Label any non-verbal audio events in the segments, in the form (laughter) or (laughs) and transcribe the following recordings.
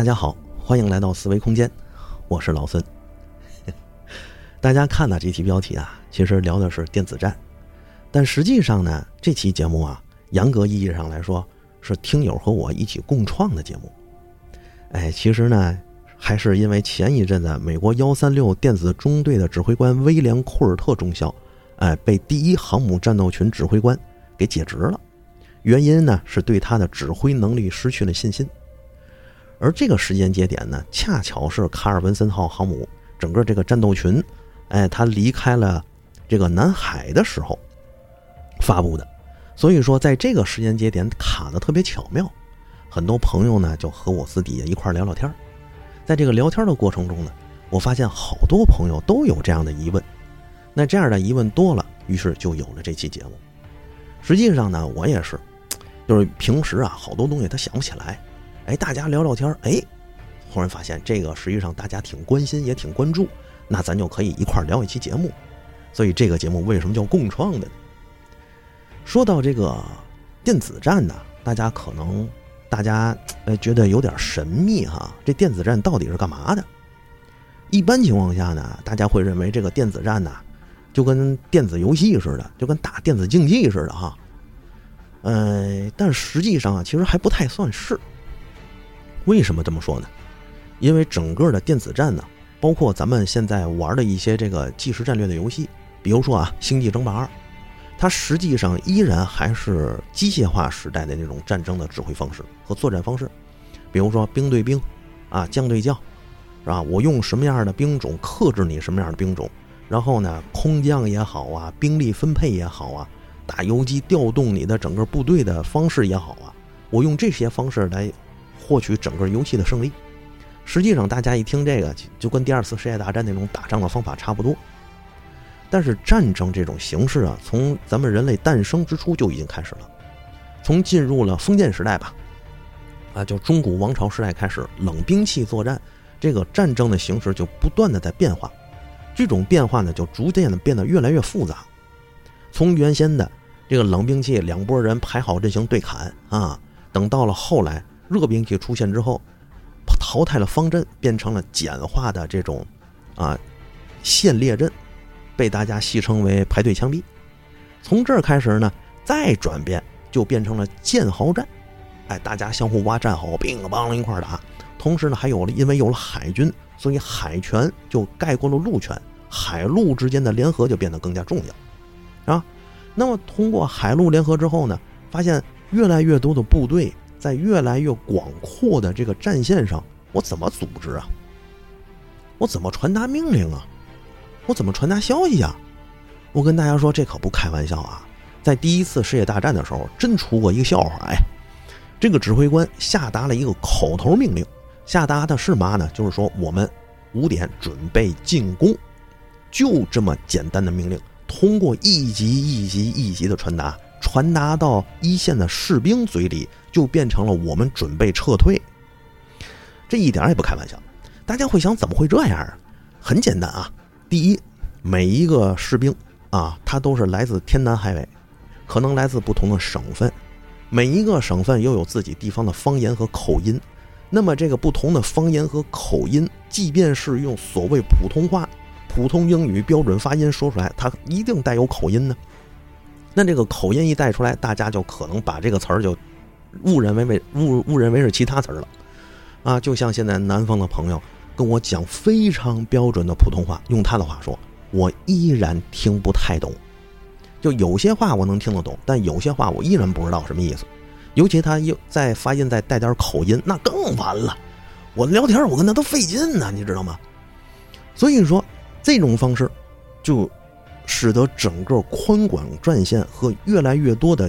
大家好，欢迎来到思维空间，我是老孙。(laughs) 大家看到这期标题啊，其实聊的是电子战，但实际上呢，这期节目啊，严格意义上来说是听友和我一起共创的节目。哎，其实呢，还是因为前一阵子美国幺三六电子中队的指挥官威廉·库尔特中校，哎，被第一航母战斗群指挥官给解职了，原因呢是对他的指挥能力失去了信心。而这个时间节点呢，恰巧是卡尔文森号航母整个这个战斗群，哎，它离开了这个南海的时候发布的，所以说在这个时间节点卡的特别巧妙。很多朋友呢就和我私底下一块聊聊天在这个聊天的过程中呢，我发现好多朋友都有这样的疑问，那这样的疑问多了，于是就有了这期节目。实际上呢，我也是，就是平时啊，好多东西他想不起来。哎，大家聊聊天哎，忽然发现这个实际上大家挺关心，也挺关注，那咱就可以一块儿聊一期节目。所以这个节目为什么叫共创的呢？说到这个电子战呢，大家可能大家呃觉得有点神秘哈，这电子战到底是干嘛的？一般情况下呢，大家会认为这个电子战呢，就跟电子游戏似的，就跟打电子竞技似的哈。呃，但实际上啊，其实还不太算是。为什么这么说呢？因为整个的电子战呢，包括咱们现在玩的一些这个即时战略的游戏，比如说啊《星际争霸二》，它实际上依然还是机械化时代的那种战争的指挥方式和作战方式。比如说兵对兵，啊将对将，是吧？我用什么样的兵种克制你什么样的兵种，然后呢空降也好啊，兵力分配也好啊，打游击调动你的整个部队的方式也好啊，我用这些方式来。获取整个游戏的胜利，实际上大家一听这个，就跟第二次世界大战那种打仗的方法差不多。但是战争这种形式啊，从咱们人类诞生之初就已经开始了。从进入了封建时代吧，啊，就中古王朝时代开始，冷兵器作战，这个战争的形式就不断的在变化。这种变化呢，就逐渐的变得越来越复杂。从原先的这个冷兵器，两拨人排好阵型对砍啊，等到了后来。热兵器出现之后，淘汰了方阵，变成了简化的这种啊线列阵，被大家戏称为排队枪毙。从这儿开始呢，再转变就变成了舰壕战，哎，大家相互挖战壕，乒乓一块打。同时呢，还有了因为有了海军，所以海权就盖过了陆权，海陆之间的联合就变得更加重要啊。那么通过海陆联合之后呢，发现越来越多的部队。在越来越广阔的这个战线上，我怎么组织啊？我怎么传达命令啊？我怎么传达消息啊？我跟大家说，这可不开玩笑啊！在第一次世界大战的时候，真出过一个笑话。哎，这个指挥官下达了一个口头命令，下达的是嘛呢？就是说我们五点准备进攻，就这么简单的命令，通过一级一级一级的传达。传达到一线的士兵嘴里，就变成了我们准备撤退。这一点也不开玩笑。大家会想，怎么会这样啊？很简单啊。第一，每一个士兵啊，他都是来自天南海北，可能来自不同的省份，每一个省份又有自己地方的方言和口音。那么，这个不同的方言和口音，即便是用所谓普通话、普通英语标准发音说出来，它一定带有口音呢。那这个口音一带出来，大家就可能把这个词儿就误认为为误误认为是其他词儿了，啊，就像现在南方的朋友跟我讲非常标准的普通话，用他的话说，我依然听不太懂。就有些话我能听得懂，但有些话我依然不知道什么意思。尤其他又在发音再带点口音，那更完了。我聊天我跟他都费劲呢，你知道吗？所以说这种方式就。使得整个宽广战线和越来越多的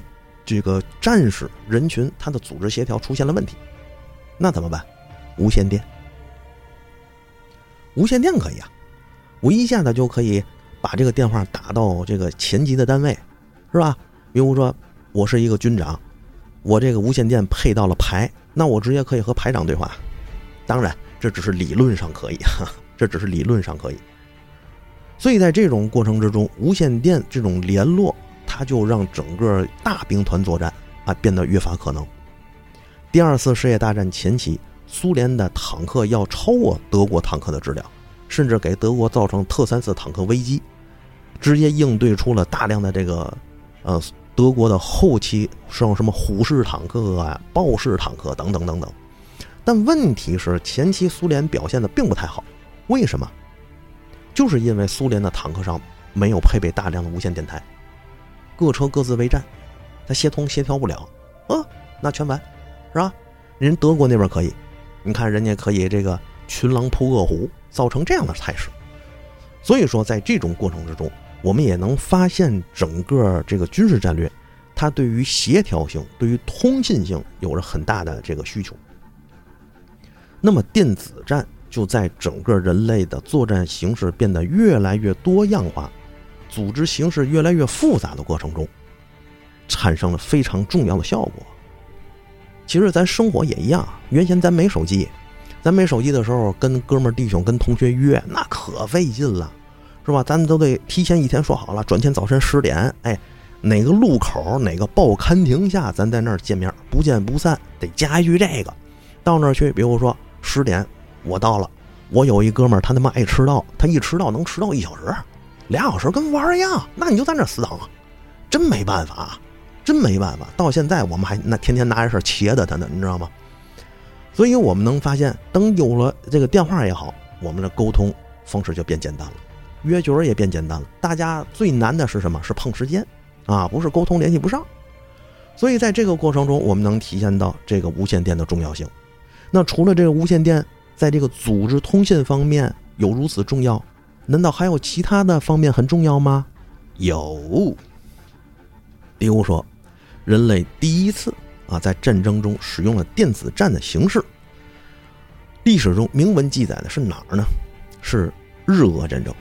这个战士人群，他的组织协调出现了问题。那怎么办？无线电，无线电可以啊，我一下子就可以把这个电话打到这个前级的单位，是吧？比如说我是一个军长，我这个无线电配到了排，那我直接可以和排长对话。当然，这只是理论上可以，这只是理论上可以。所以在这种过程之中，无线电这种联络，它就让整个大兵团作战啊变得越发可能。第二次世界大战前期，苏联的坦克要超过德国坦克的质量，甚至给德国造成特三四坦克危机，直接应对出了大量的这个呃德国的后期像什么虎式坦克啊、豹式坦克等等等等。但问题是前期苏联表现的并不太好，为什么？就是因为苏联的坦克上没有配备大量的无线电台，各车各自为战，它协同协调不了，啊，那全完，是吧？人德国那边可以，你看人家可以这个群狼扑恶虎，造成这样的态势。所以说，在这种过程之中，我们也能发现整个这个军事战略，它对于协调性、对于通信性有着很大的这个需求。那么电子战。就在整个人类的作战形式变得越来越多样化，组织形式越来越复杂的过程中，产生了非常重要的效果。其实咱生活也一样，原先咱没手机，咱没手机的时候，跟哥们儿弟兄、跟同学约，那可费劲了，是吧？咱都得提前一天说好了，转天早晨十点，哎，哪个路口哪个报刊亭下，咱在那儿见面，不见不散。得加一句这个，到那儿去，比如说十点。我到了，我有一哥们儿，他他妈爱迟到，他一迟到能迟到一小时、俩小时，跟玩一样。那你就在那死等，真没办法啊，真没办法。到现在我们还那天天拿着事切的他呢，你知道吗？所以我们能发现，等有了这个电话也好，我们的沟通方式就变简单了，约局儿也变简单了。大家最难的是什么？是碰时间啊，不是沟通联系不上。所以在这个过程中，我们能体现到这个无线电的重要性。那除了这个无线电，在这个组织通信方面有如此重要，难道还有其他的方面很重要吗？有，比如说，人类第一次啊在战争中使用了电子战的形式。历史中明文记载的是哪儿呢？是日俄战争。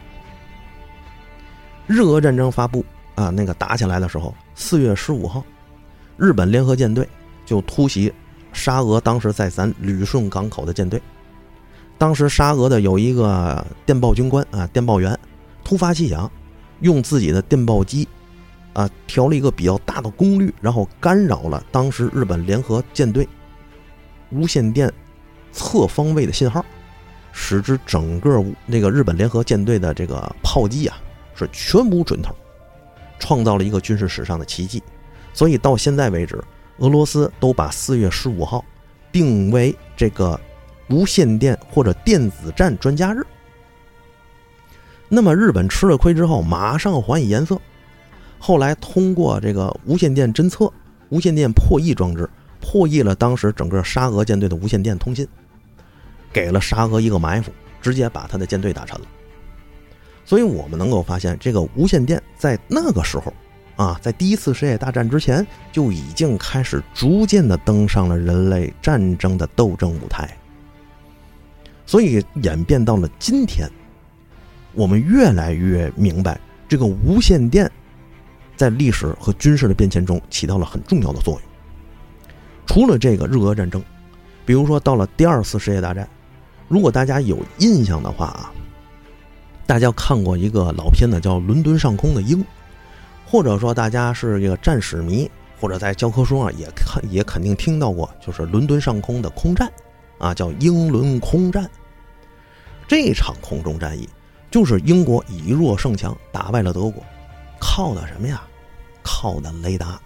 日俄战争发布啊，那个打起来的时候，四月十五号，日本联合舰队就突袭沙俄当时在咱旅顺港口的舰队。当时沙俄的有一个电报军官啊，电报员突发奇想，用自己的电报机啊调了一个比较大的功率，然后干扰了当时日本联合舰队无线电侧方位的信号，使之整个那个日本联合舰队的这个炮击啊是全无准头，创造了一个军事史上的奇迹。所以到现在为止，俄罗斯都把四月十五号定为这个。无线电或者电子战专家日。那么日本吃了亏之后，马上还以颜色。后来通过这个无线电侦测、无线电破译装置，破译了当时整个沙俄舰队的无线电通信，给了沙俄一个埋伏，直接把他的舰队打沉了。所以我们能够发现，这个无线电在那个时候，啊，在第一次世界大战之前就已经开始逐渐的登上了人类战争的斗争舞台。所以演变到了今天，我们越来越明白这个无线电在历史和军事的变迁中起到了很重要的作用。除了这个日俄战争，比如说到了第二次世界大战，如果大家有印象的话啊，大家看过一个老片子叫《伦敦上空的鹰》，或者说大家是一个战史迷，或者在教科书上也看也肯定听到过，就是伦敦上空的空战啊，叫英伦空战。这场空中战役就是英国以弱胜强打败了德国，靠的什么呀？靠的雷达。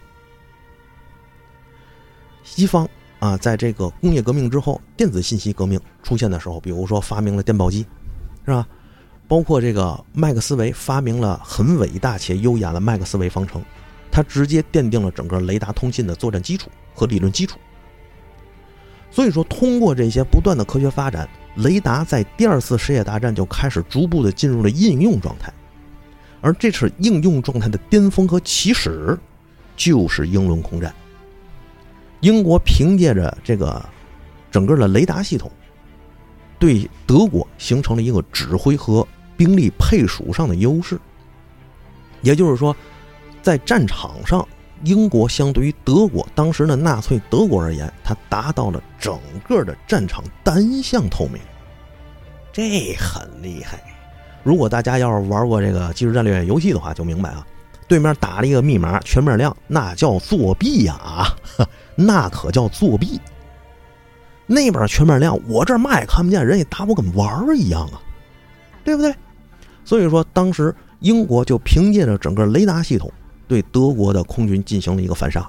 西方啊，在这个工业革命之后，电子信息革命出现的时候，比如说发明了电报机，是吧？包括这个麦克斯韦发明了很伟大且优雅的麦克斯韦方程，它直接奠定了整个雷达通信的作战基础和理论基础。所以说，通过这些不断的科学发展。雷达在第二次世界大战就开始逐步的进入了应用状态，而这次应用状态的巅峰和起始，就是英伦空战。英国凭借着这个整个的雷达系统，对德国形成了一个指挥和兵力配属上的优势。也就是说，在战场上，英国相对于德国当时的纳粹德国而言，它达到了整个的战场单向透明，这很厉害。如果大家要是玩过这个即时战略游戏的话，就明白啊，对面打了一个密码全面亮，那叫作弊呀啊，(laughs) 那可叫作弊。那边全面亮，我这嘛也看不见，人家打我跟玩儿一样啊，对不对？所以说，当时英国就凭借着整个雷达系统，对德国的空军进行了一个反杀，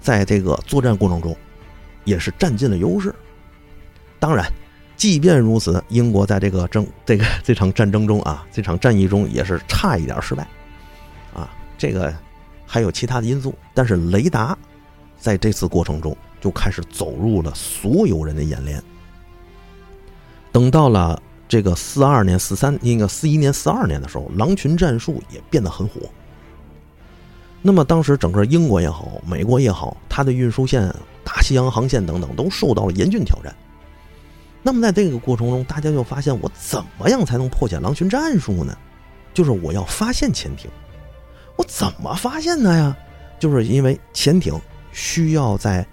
在这个作战过程中，也是占尽了优势。当然，即便如此，英国在这个争这个这场战争中啊，这场战役中也是差一点失败，啊，这个还有其他的因素，但是雷达在这次过程中就开始走入了所有人的眼帘。等到了。这个四二年、四三那个四一年、四二年的时候，狼群战术也变得很火。那么当时整个英国也好，美国也好，它的运输线、大西洋航线等等都受到了严峻挑战。那么在这个过程中，大家就发现，我怎么样才能破解狼群战术呢？就是我要发现潜艇。我怎么发现它呀？就是因为潜艇需要在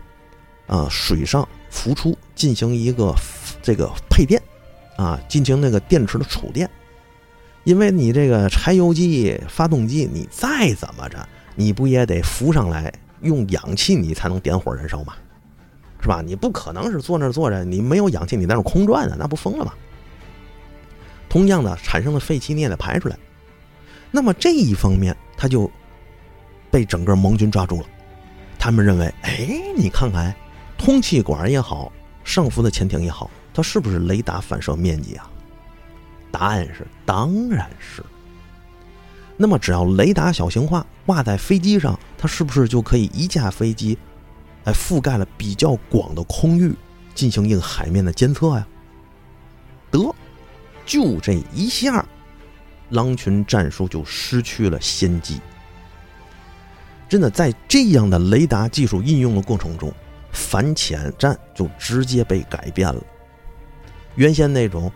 啊水上浮出，进行一个这个配电。啊，进行那个电池的储电，因为你这个柴油机、发动机，你再怎么着，你不也得浮上来用氧气，你才能点火燃烧吗？是吧？你不可能是坐那坐着，你没有氧气，你在那空转啊，那不疯了吗？同样的，产生的废气你也得排出来。那么这一方面，他就被整个盟军抓住了。他们认为，哎，你看看，通气管也好，上浮的潜艇也好。它是不是雷达反射面积啊？答案是，当然是。那么，只要雷达小型化挂在飞机上，它是不是就可以一架飞机，哎，覆盖了比较广的空域，进行一个海面的监测呀？得，就这一下，狼群战术就失去了先机。真的，在这样的雷达技术应用的过程中，反潜战就直接被改变了。原先那种，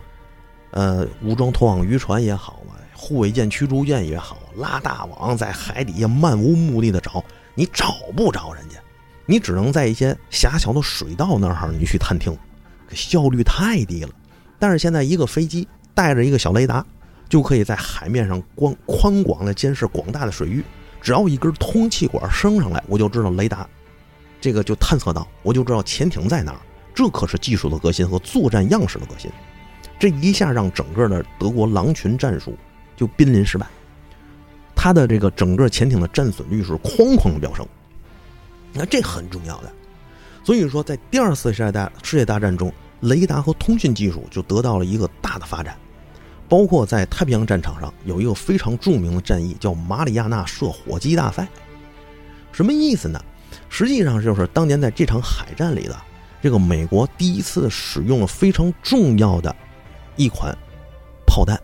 呃，武装拖网渔船也好嘛，护卫舰、驱逐舰也好，拉大网在海底下漫无目的的找，你找不着人家，你只能在一些狭小的水道那儿你去探听，效率太低了。但是现在一个飞机带着一个小雷达，就可以在海面上光宽广的监视广大的水域，只要一根通气管升上来，我就知道雷达，这个就探测到，我就知道潜艇在哪儿。这可是技术的革新和作战样式的革新，这一下让整个的德国狼群战术就濒临失败，它的这个整个潜艇的战损率是哐哐飙升，那这很重要的。所以说，在第二次世界大世界大战中，雷达和通讯技术就得到了一个大的发展，包括在太平洋战场上有一个非常著名的战役叫马里亚纳射火机大赛，什么意思呢？实际上就是当年在这场海战里的。这个美国第一次使用了非常重要的一款炮弹，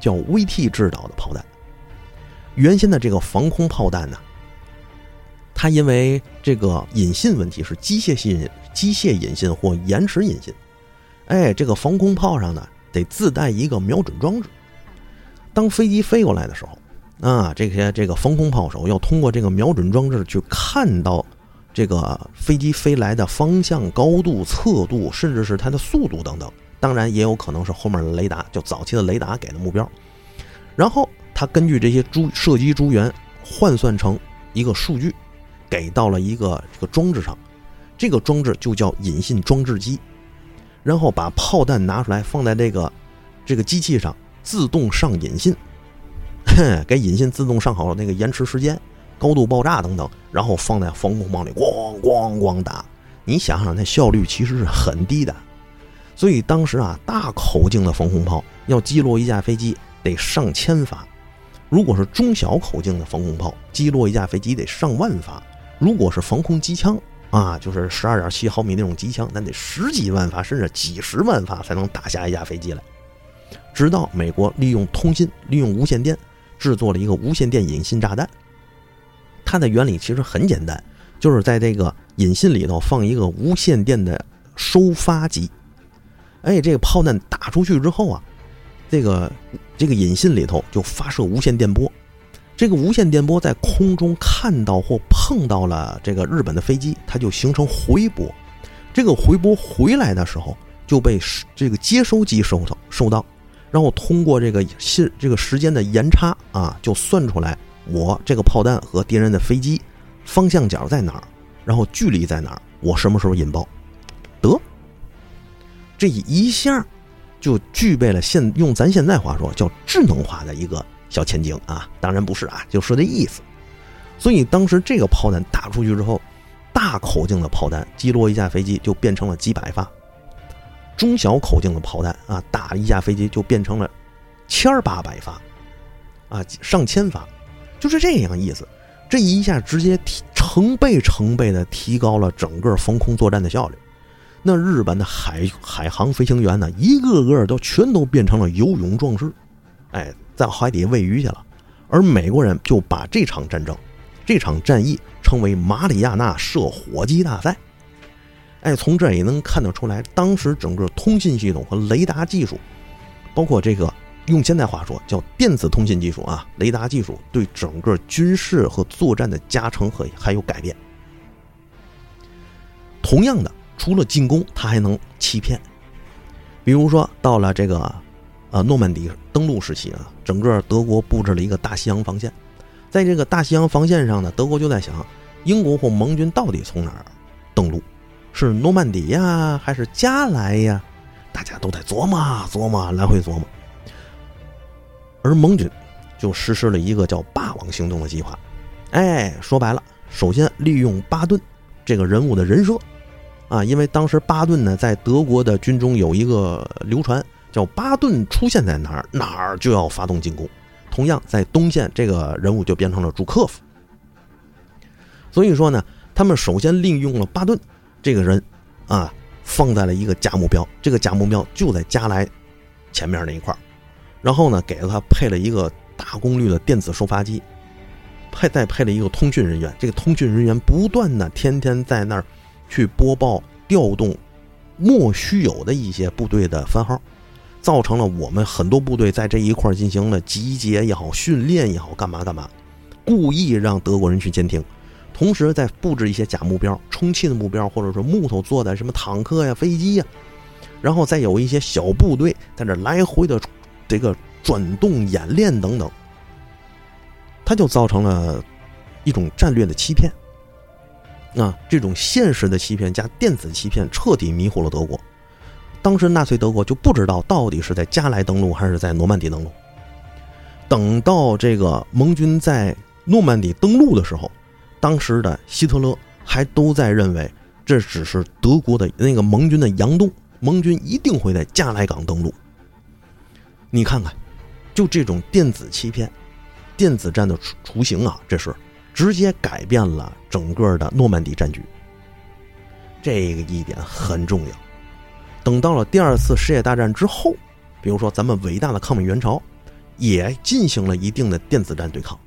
叫 VT 制导的炮弹。原先的这个防空炮弹呢，它因为这个引信问题是机械性、机械引信或延迟引信。哎，这个防空炮上呢得自带一个瞄准装置。当飞机飞过来的时候，啊，这些这个防空炮手要通过这个瞄准装置去看到。这个飞机飞来的方向、高度、侧度，甚至是它的速度等等，当然也有可能是后面的雷达，就早期的雷达给的目标。然后它根据这些珠射击珠源换算成一个数据，给到了一个这个装置上，这个装置就叫引信装置机。然后把炮弹拿出来放在这个这个机器上，自动上引信，(laughs) 给引信自动上好了那个延迟时间。高度爆炸等等，然后放在防空炮里咣咣咣打，你想想，那效率其实是很低的。所以当时啊，大口径的防空炮要击落一架飞机得上千发；如果是中小口径的防空炮，击落一架飞机得上万发；如果是防空机枪啊，就是十二点七毫米那种机枪，那得十几万发，甚至几十万发才能打下一架飞机来。直到美国利用通信、利用无线电制作了一个无线电引信炸弹。它的原理其实很简单，就是在这个引信里头放一个无线电的收发机，哎，这个炮弹打出去之后啊，这个这个引信里头就发射无线电波，这个无线电波在空中看到或碰到了这个日本的飞机，它就形成回波，这个回波回来的时候就被这个接收机收到收到，然后通过这个信这个时间的延差啊，就算出来。我这个炮弹和敌人的飞机方向角在哪儿，然后距离在哪儿，我什么时候引爆？得，这一下就具备了现用咱现在话说叫智能化的一个小前景啊，当然不是啊，就说这意思。所以当时这个炮弹打出去之后，大口径的炮弹击落一架飞机就变成了几百发，中小口径的炮弹啊打一架飞机就变成了千八百发，啊上千发，就是这样意思。这一下直接提成倍成倍的提高了整个防空作战的效率。那日本的海海航飞行员呢，一个个都全都变成了游泳壮士，哎，在海底喂鱼去了。而美国人就把这场战争、这场战役称为马里亚纳射火机大赛。哎，从这也能看得出来，当时整个通信系统和雷达技术，包括这个。用现代话说，叫电子通信技术啊，雷达技术对整个军事和作战的加成和还有改变。同样的，除了进攻，他还能欺骗。比如说，到了这个呃诺曼底登陆时期啊，整个德国布置了一个大西洋防线，在这个大西洋防线上呢，德国就在想，英国或盟军到底从哪儿登陆？是诺曼底呀，还是加莱呀？大家都在琢磨琢磨，来回琢磨。而盟军就实施了一个叫“霸王行动”的计划，哎，说白了，首先利用巴顿这个人物的人设，啊，因为当时巴顿呢在德国的军中有一个流传，叫巴顿出现在哪儿哪儿就要发动进攻。同样在东线，这个人物就变成了朱克夫。所以说呢，他们首先利用了巴顿这个人，啊，放在了一个假目标，这个假目标就在加莱前面那一块儿。然后呢，给了他配了一个大功率的电子收发机，配再配了一个通讯人员。这个通讯人员不断的天天在那儿去播报调动莫须有的一些部队的番号，造成了我们很多部队在这一块进行了集结也好、训练也好、干嘛干嘛，故意让德国人去监听，同时再布置一些假目标、充气的目标，或者说木头做的什么坦克呀、飞机呀，然后再有一些小部队在这来回的。这个转动演练等等，它就造成了一种战略的欺骗啊！这种现实的欺骗加电子欺骗，彻底迷惑了德国。当时纳粹德国就不知道到底是在加莱登陆还是在诺曼底登陆。等到这个盟军在诺曼底登陆的时候，当时的希特勒还都在认为这只是德国的那个盟军的佯动，盟军一定会在加莱港登陆。你看看，就这种电子欺骗、电子战的雏雏形啊，这是直接改变了整个的诺曼底战局。这个一点很重要。等到了第二次世界大战之后，比如说咱们伟大的抗美援朝，也进行了一定的电子战对抗，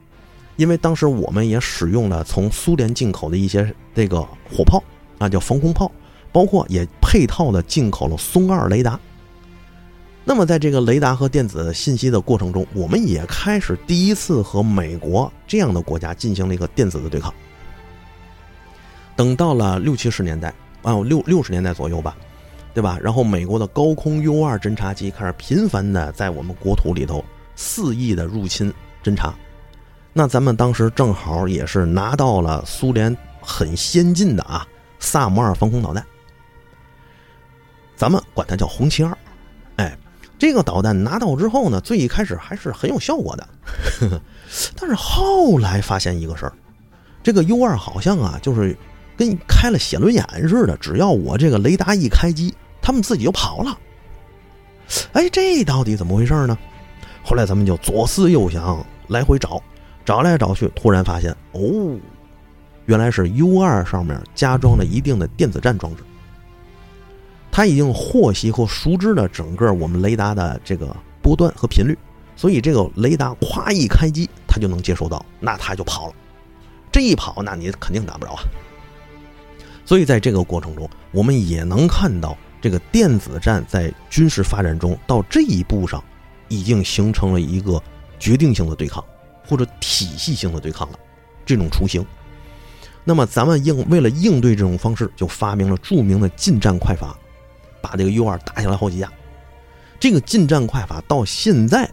因为当时我们也使用了从苏联进口的一些这个火炮啊，叫防空炮，包括也配套的进口了松二雷达。那么，在这个雷达和电子信息的过程中，我们也开始第一次和美国这样的国家进行了一个电子的对抗。等到了六七十年代啊，六六十年代左右吧，对吧？然后美国的高空 U 二侦察机开始频繁的在我们国土里头肆意的入侵侦察。那咱们当时正好也是拿到了苏联很先进的啊萨姆二防空导弹，咱们管它叫红旗二。哎这个导弹拿到之后呢，最一开始还是很有效果的，呵呵但是后来发现一个事儿，这个 U 二好像啊，就是跟开了写轮眼似的，只要我这个雷达一开机，他们自己就跑了。哎，这到底怎么回事呢？后来咱们就左思右想，来回找，找来找去，突然发现，哦，原来是 U 二上面加装了一定的电子战装置。他已经获悉或熟知了整个我们雷达的这个波段和频率，所以这个雷达咵一开机，他就能接收到，那他就跑了。这一跑，那你肯定打不着啊。所以在这个过程中，我们也能看到这个电子战在军事发展中到这一步上，已经形成了一个决定性的对抗或者体系性的对抗了，这种雏形。那么咱们应为了应对这种方式，就发明了著名的近战快法。把这个 U 二打下来好几架，这个近战快法到现在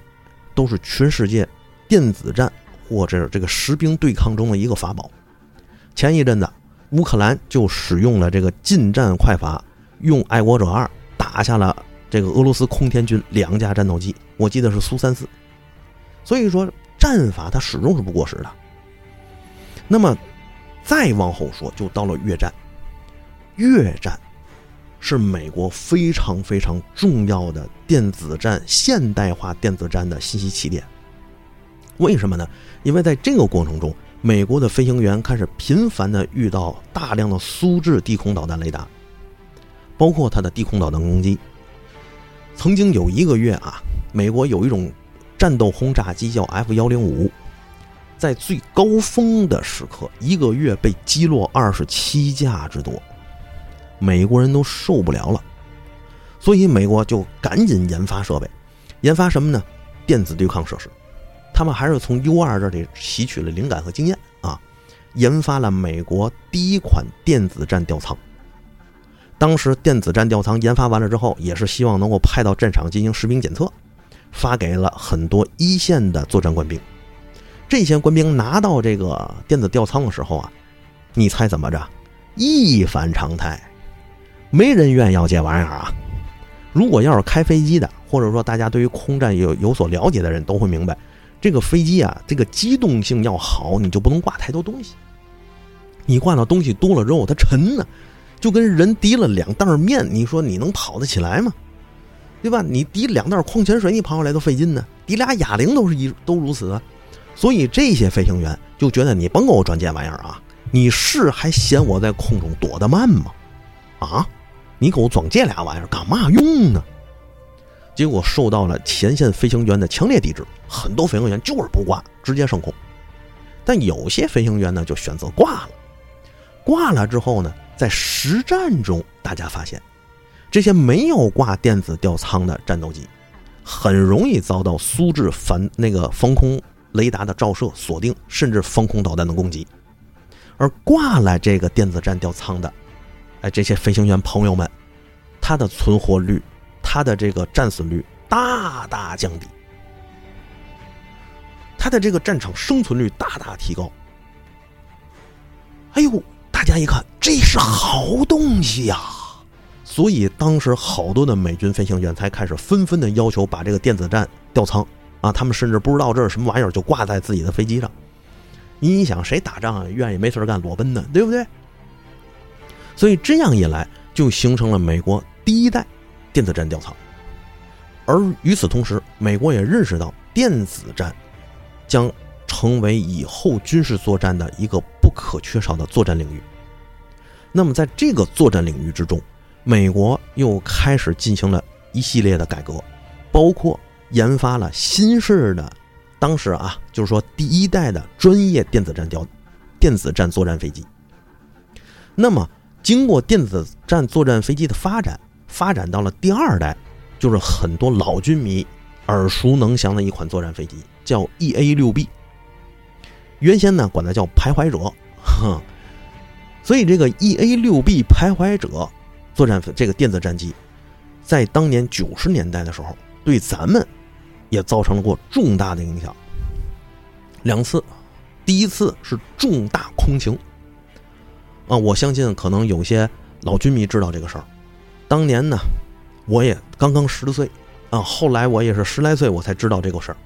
都是全世界电子战或者这个实兵对抗中的一个法宝。前一阵子乌克兰就使用了这个近战快法，用爱国者二打下了这个俄罗斯空天军两架战斗机，我记得是苏三四。所以说，战法它始终是不过时的。那么，再往后说，就到了越战。越战是美国非常非常重要的电子战、现代化电子战的信息起点。为什么呢？因为在这个过程中，美国的飞行员开始频繁的遇到大量的苏制地空导弹雷达，包括它的地空导弹攻击。曾经有一个月啊，美国有一种战斗轰炸机叫 F 幺零五，在最高峰的时刻，一个月被击落二十七架之多，美国人都受不了了，所以美国就赶紧研发设备，研发什么呢？电子对抗设施。他们还是从 U 二这里吸取了灵感和经验啊，研发了美国第一款电子战吊舱。当时电子战吊舱研发完了之后，也是希望能够派到战场进行实兵检测，发给了很多一线的作战官兵。这些官兵拿到这个电子吊舱的时候啊，你猜怎么着？一反常态，没人愿意要这玩意儿啊！如果要是开飞机的，或者说大家对于空战有有所了解的人都会明白。这个飞机啊，这个机动性要好，你就不能挂太多东西。你挂的东西多了之后，它沉呢，就跟人提了两袋面，你说你能跑得起来吗？对吧？你提两袋矿泉水，你跑过来都费劲呢。提俩哑铃都是一都如此啊。所以这些飞行员就觉得你甭给我转这玩意儿啊！你是还嫌我在空中躲得慢吗？啊？你给我装这俩玩意儿干嘛用呢？结果受到了前线飞行员的强烈抵制，很多飞行员就是不挂，直接升空。但有些飞行员呢，就选择挂了。挂了之后呢，在实战中，大家发现，这些没有挂电子吊舱的战斗机，很容易遭到苏制反那个防空雷达的照射、锁定，甚至防空导弹的攻击。而挂了这个电子战吊舱的，哎，这些飞行员朋友们，他的存活率。他的这个战损率大大降低，他的这个战场生存率大大提高。哎呦，大家一看，这是好东西呀！所以当时好多的美军飞行员才开始纷纷的要求把这个电子战吊舱啊，他们甚至不知道这是什么玩意儿，就挂在自己的飞机上。你想，谁打仗，愿意没事干裸奔呢？对不对？所以这样一来，就形成了美国第一代。电子战吊舱，而与此同时，美国也认识到电子战将成为以后军事作战的一个不可缺少的作战领域。那么，在这个作战领域之中，美国又开始进行了一系列的改革，包括研发了新式的，当时啊，就是说第一代的专业电子战吊电子战作战飞机。那么，经过电子战作战飞机的发展。发展到了第二代，就是很多老军迷耳熟能详的一款作战飞机，叫 EA 六 B。原先呢，管它叫徘徊者，哼。所以这个 EA 六 B 徘徊者作战这个电子战机，在当年九十年代的时候，对咱们也造成了过重大的影响。两次，第一次是重大空情。啊，我相信可能有些老军迷知道这个事儿。当年呢，我也刚刚十岁，啊，后来我也是十来岁，我才知道这个事儿，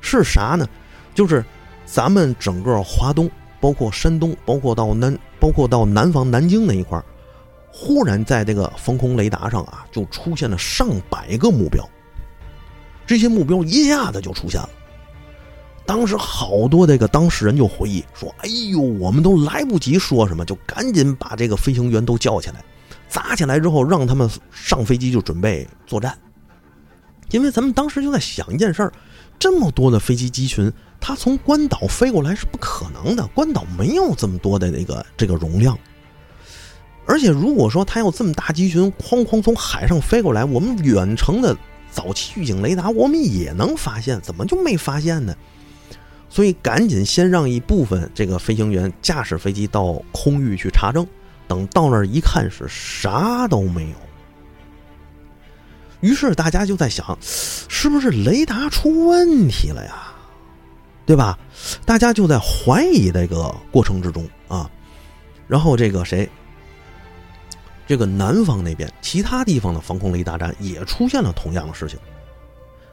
是啥呢？就是咱们整个华东，包括山东，包括到南，包括到南方南京那一块儿，忽然在这个防空雷达上啊，就出现了上百个目标，这些目标一下子就出现了。当时好多这个当事人就回忆说：“哎呦，我们都来不及说什么，就赶紧把这个飞行员都叫起来。”砸起来之后，让他们上飞机就准备作战。因为咱们当时就在想一件事儿：这么多的飞机机群，它从关岛飞过来是不可能的。关岛没有这么多的那个这个容量。而且如果说它要这么大机群哐哐从海上飞过来，我们远程的早期预警雷达我们也能发现，怎么就没发现呢？所以赶紧先让一部分这个飞行员驾驶飞机到空域去查证。等到那儿一看，是啥都没有。于是大家就在想，是不是雷达出问题了呀？对吧？大家就在怀疑这个过程之中啊。然后这个谁，这个南方那边其他地方的防空雷达站也出现了同样的事情。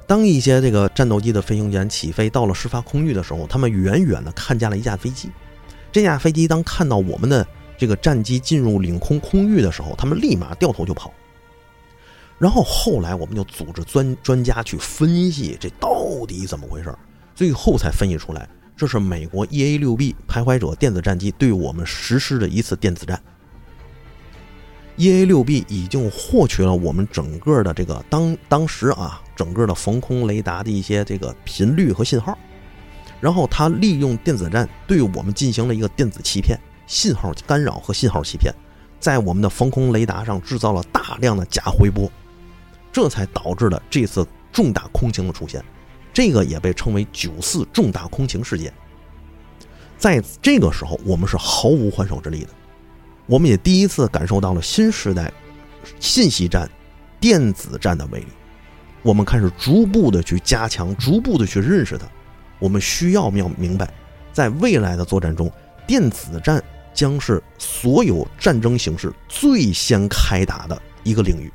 当一些这个战斗机的飞行员起飞到了事发空域的时候，他们远远的看见了一架飞机。这架飞机当看到我们的这个战机进入领空空域的时候，他们立马掉头就跑。然后后来我们就组织专专家去分析这到底怎么回事最后才分析出来，这是美国 EA-6B 徘徊者电子战机对我们实施的一次电子战。EA-6B 已经获取了我们整个的这个当当时啊整个的防空雷达的一些这个频率和信号，然后它利用电子战对我们进行了一个电子欺骗、信号干扰和信号欺骗，在我们的防空雷达上制造了大量的假回波，这才导致了这次重大空情的出现，这个也被称为“九四重大空情事件”。在这个时候，我们是毫无还手之力的。我们也第一次感受到了新时代信息战、电子战的威力。我们开始逐步的去加强，逐步的去认识它。我们需要要明白，在未来的作战中，电子战将是所有战争形式最先开打的一个领域。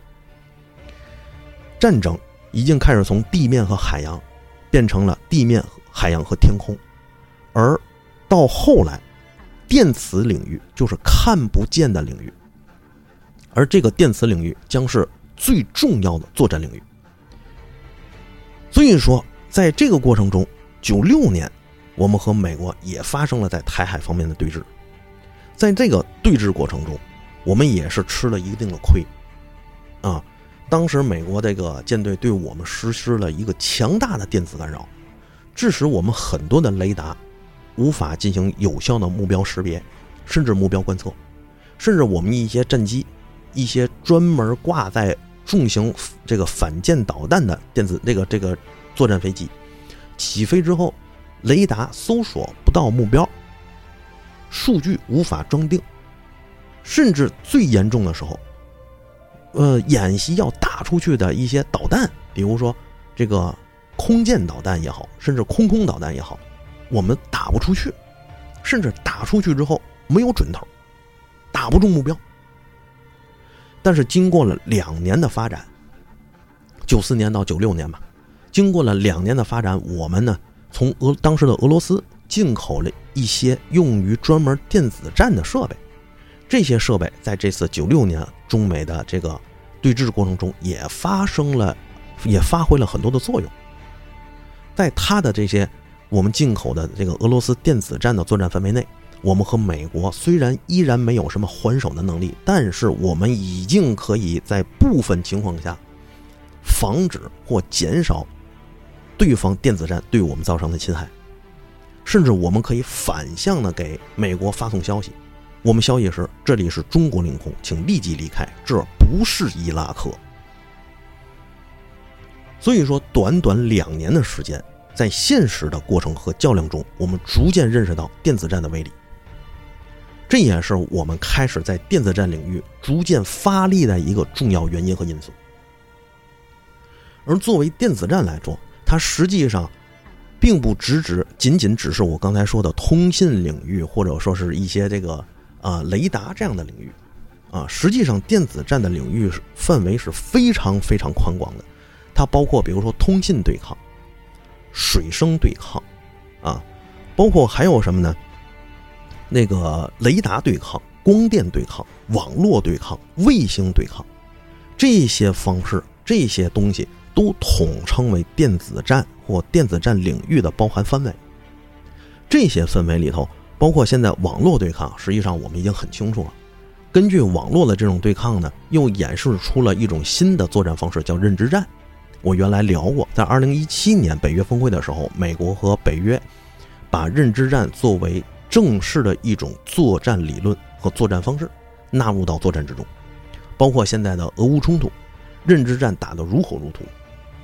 战争已经开始从地面和海洋，变成了地面、海洋和天空，而到后来。电磁领域就是看不见的领域，而这个电磁领域将是最重要的作战领域。所以说，在这个过程中，九六年，我们和美国也发生了在台海方面的对峙。在这个对峙过程中，我们也是吃了一定的亏。啊，当时美国这个舰队对我们实施了一个强大的电磁干扰，致使我们很多的雷达。无法进行有效的目标识别，甚至目标观测，甚至我们一些战机，一些专门挂在重型这个反舰导弹的电子这个这个作战飞机，起飞之后，雷达搜索不到目标，数据无法装订，甚至最严重的时候，呃，演习要打出去的一些导弹，比如说这个空舰导弹也好，甚至空空导弹也好。我们打不出去，甚至打出去之后没有准头，打不中目标。但是经过了两年的发展，九四年到九六年吧，经过了两年的发展，我们呢从俄当时的俄罗斯进口了一些用于专门电子战的设备，这些设备在这次九六年中美的这个对峙过程中也发生了，也发挥了很多的作用，在它的这些。我们进口的这个俄罗斯电子战的作战范围内，我们和美国虽然依然没有什么还手的能力，但是我们已经可以在部分情况下防止或减少对方电子战对我们造成的侵害，甚至我们可以反向的给美国发送消息。我们消息是：这里是中国领空，请立即离开，这不是伊拉克。所以说，短短两年的时间。在现实的过程和较量中，我们逐渐认识到电子战的威力。这也是我们开始在电子战领域逐渐发力的一个重要原因和因素。而作为电子战来说，它实际上并不只指仅仅只是我刚才说的通信领域，或者说是一些这个啊雷达这样的领域啊。实际上，电子战的领域范围是非常非常宽广的，它包括比如说通信对抗。水声对抗，啊，包括还有什么呢？那个雷达对抗、光电对抗、网络对抗、卫星对抗，这些方式、这些东西都统称为电子战或电子战领域的包含范围。这些氛围里头，包括现在网络对抗，实际上我们已经很清楚了。根据网络的这种对抗呢，又演示出了一种新的作战方式，叫认知战。我原来聊过，在二零一七年北约峰会的时候，美国和北约把认知战作为正式的一种作战理论和作战方式纳入到作战之中。包括现在的俄乌冲突，认知战打得如火如荼。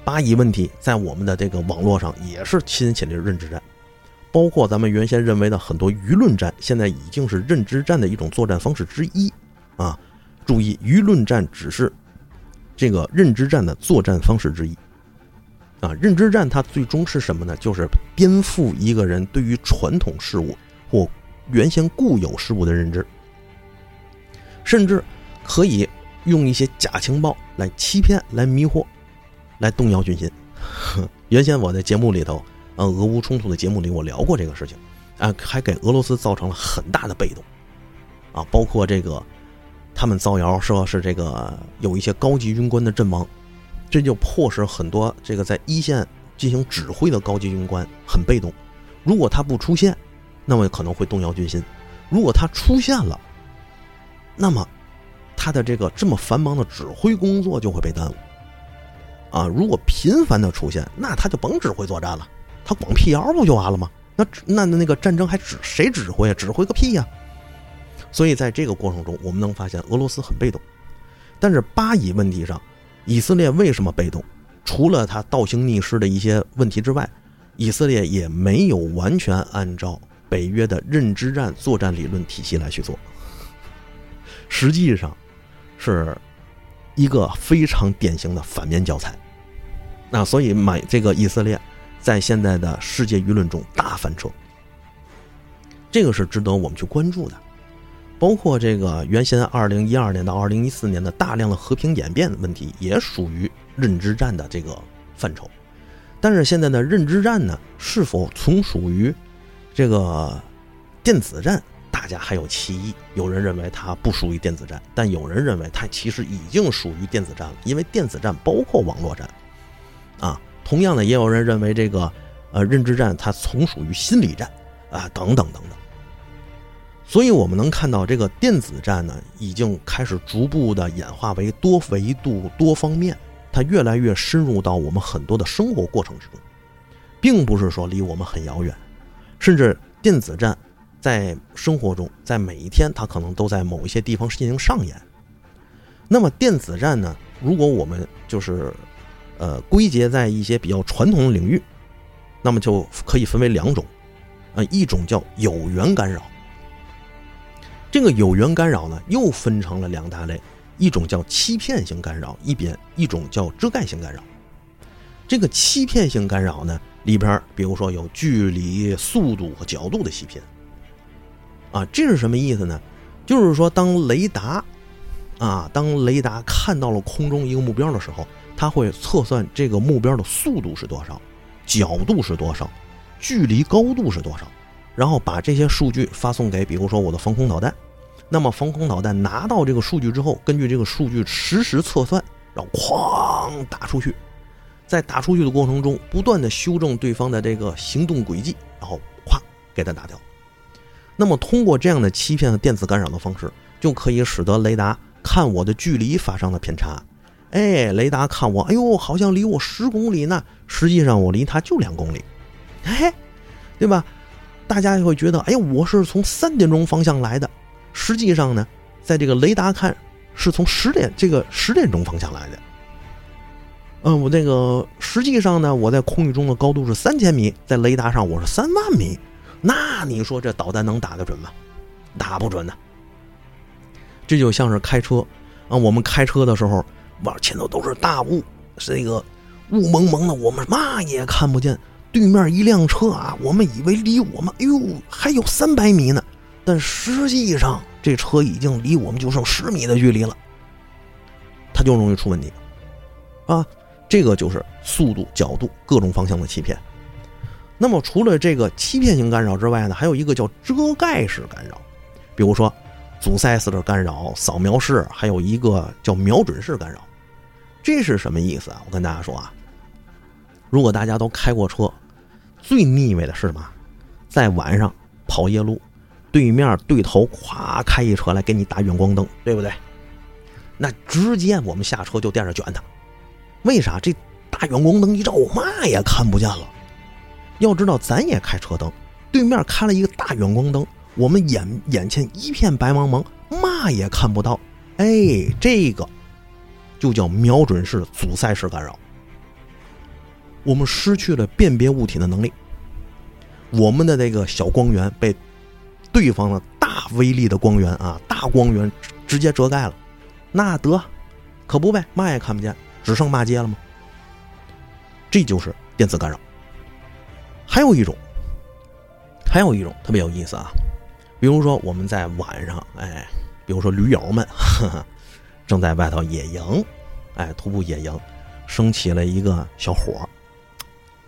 巴以问题在我们的这个网络上也是亲起的认知战。包括咱们原先认为的很多舆论战，现在已经是认知战的一种作战方式之一。啊，注意，舆论战只是。这个认知战的作战方式之一，啊，认知战它最终是什么呢？就是颠覆一个人对于传统事物或原先固有事物的认知，甚至可以用一些假情报来欺骗、来迷惑、来动摇军心。(laughs) 原先我在节目里头，呃，俄乌冲突的节目里，我聊过这个事情，啊，还给俄罗斯造成了很大的被动，啊，包括这个他们造谣说是这个有一些高级军官的阵亡，这就迫使很多这个在一线进行指挥的高级军官很被动。如果他不出现，那么可能会动摇军心；如果他出现了，那么。他的这个这么繁忙的指挥工作就会被耽误，啊！如果频繁的出现，那他就甭指挥作战了，他光辟谣不就完了吗？那那那个战争还指谁指挥啊？指挥个屁呀！所以在这个过程中，我们能发现俄罗斯很被动。但是巴以问题上，以色列为什么被动？除了他倒行逆施的一些问题之外，以色列也没有完全按照北约的认知战作战理论体系来去做。实际上。是一个非常典型的反面教材，那所以买这个以色列在现在的世界舆论中大翻车，这个是值得我们去关注的。包括这个原先二零一二年到二零一四年的大量的和平演变问题，也属于认知战的这个范畴。但是现在的认知战呢，是否从属于这个电子战？大家还有歧义，有人认为它不属于电子战，但有人认为它其实已经属于电子战了，因为电子战包括网络战，啊，同样的也有人认为这个呃认知战它从属于心理战啊等等等等。所以我们能看到这个电子战呢，已经开始逐步的演化为多维度、多方面，它越来越深入到我们很多的生活过程之中，并不是说离我们很遥远，甚至电子战。在生活中，在每一天，它可能都在某一些地方进行上演。那么电子战呢？如果我们就是，呃，归结在一些比较传统的领域，那么就可以分为两种，呃，一种叫有源干扰。这个有源干扰呢，又分成了两大类，一种叫欺骗性干扰，一边一种叫遮盖性干扰。这个欺骗性干扰呢，里边比如说有距离、速度和角度的欺骗。啊，这是什么意思呢？就是说，当雷达，啊，当雷达看到了空中一个目标的时候，它会测算这个目标的速度是多少，角度是多少，距离高度是多少，然后把这些数据发送给，比如说我的防空导弹。那么防空导弹拿到这个数据之后，根据这个数据实时测算，然后哐打出去，在打出去的过程中，不断的修正对方的这个行动轨迹，然后咵给他打掉。那么，通过这样的欺骗和电子干扰的方式，就可以使得雷达看我的距离发生了偏差。哎，雷达看我，哎呦，好像离我十公里呢，实际上我离它就两公里，哎，对吧？大家就会觉得，哎，我是从三点钟方向来的，实际上呢，在这个雷达看是从十点这个十点钟方向来的。嗯，我这个实际上呢，我在空域中的高度是三千米，在雷达上我是三万米。那你说这导弹能打得准吗？打不准呢。这就像是开车啊，我们开车的时候，往前头都是大雾，是那个雾蒙蒙的，我们嘛也看不见。对面一辆车啊，我们以为离我们哎呦还有三百米呢，但实际上这车已经离我们就剩十米的距离了，它就容易出问题啊。这个就是速度、角度各种方向的欺骗。那么，除了这个欺骗性干扰之外呢，还有一个叫遮盖式干扰，比如说阻塞式的干扰、扫描式，还有一个叫瞄准式干扰。这是什么意思啊？我跟大家说啊，如果大家都开过车，最腻味的是什么？在晚上跑夜路，对面对头咵开一车来给你打远光灯，对不对？那直接我们下车就垫着卷他，为啥？这大远光灯一照，嘛也看不见了。要知道，咱也开车灯，对面开了一个大远光灯，我们眼眼前一片白茫茫，嘛也看不到。哎，这个就叫瞄准式阻塞式干扰。我们失去了辨别物体的能力，我们的那个小光源被对方的大威力的光源啊，大光源直接遮盖了。那得，可不呗，嘛也看不见，只剩骂街了吗？这就是电磁干扰。还有一种，还有一种特别有意思啊，比如说我们在晚上，哎，比如说驴友们，呵 (laughs) 呵正在外头野营，哎，徒步野营，升起了一个小火，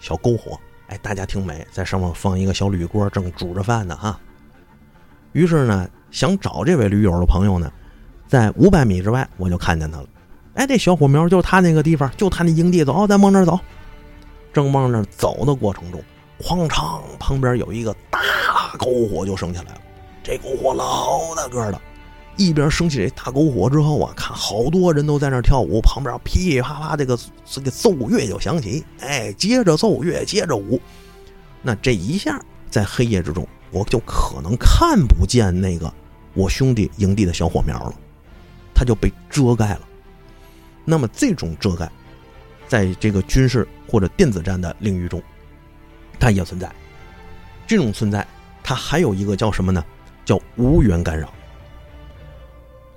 小篝火，哎，大家听没，在上面放一个小铝锅，正煮着饭呢哈。于是呢，想找这位驴友的朋友呢，在五百米之外，我就看见他了。哎，这小火苗就是他那个地方，就他那营地，走，咱往那儿走。正往那儿走的过程中，哐当，旁边有一个大篝火就升起来了。这篝火老大个的，一边升起这大篝火之后啊，看好多人都在那儿跳舞，旁边噼里啪啦这个这个奏乐就响起，哎，接着奏乐，接着舞。那这一下在黑夜之中。我就可能看不见那个我兄弟营地的小火苗了，它就被遮盖了。那么这种遮盖，在这个军事或者电子战的领域中，它也存在。这种存在，它还有一个叫什么呢？叫无源干扰。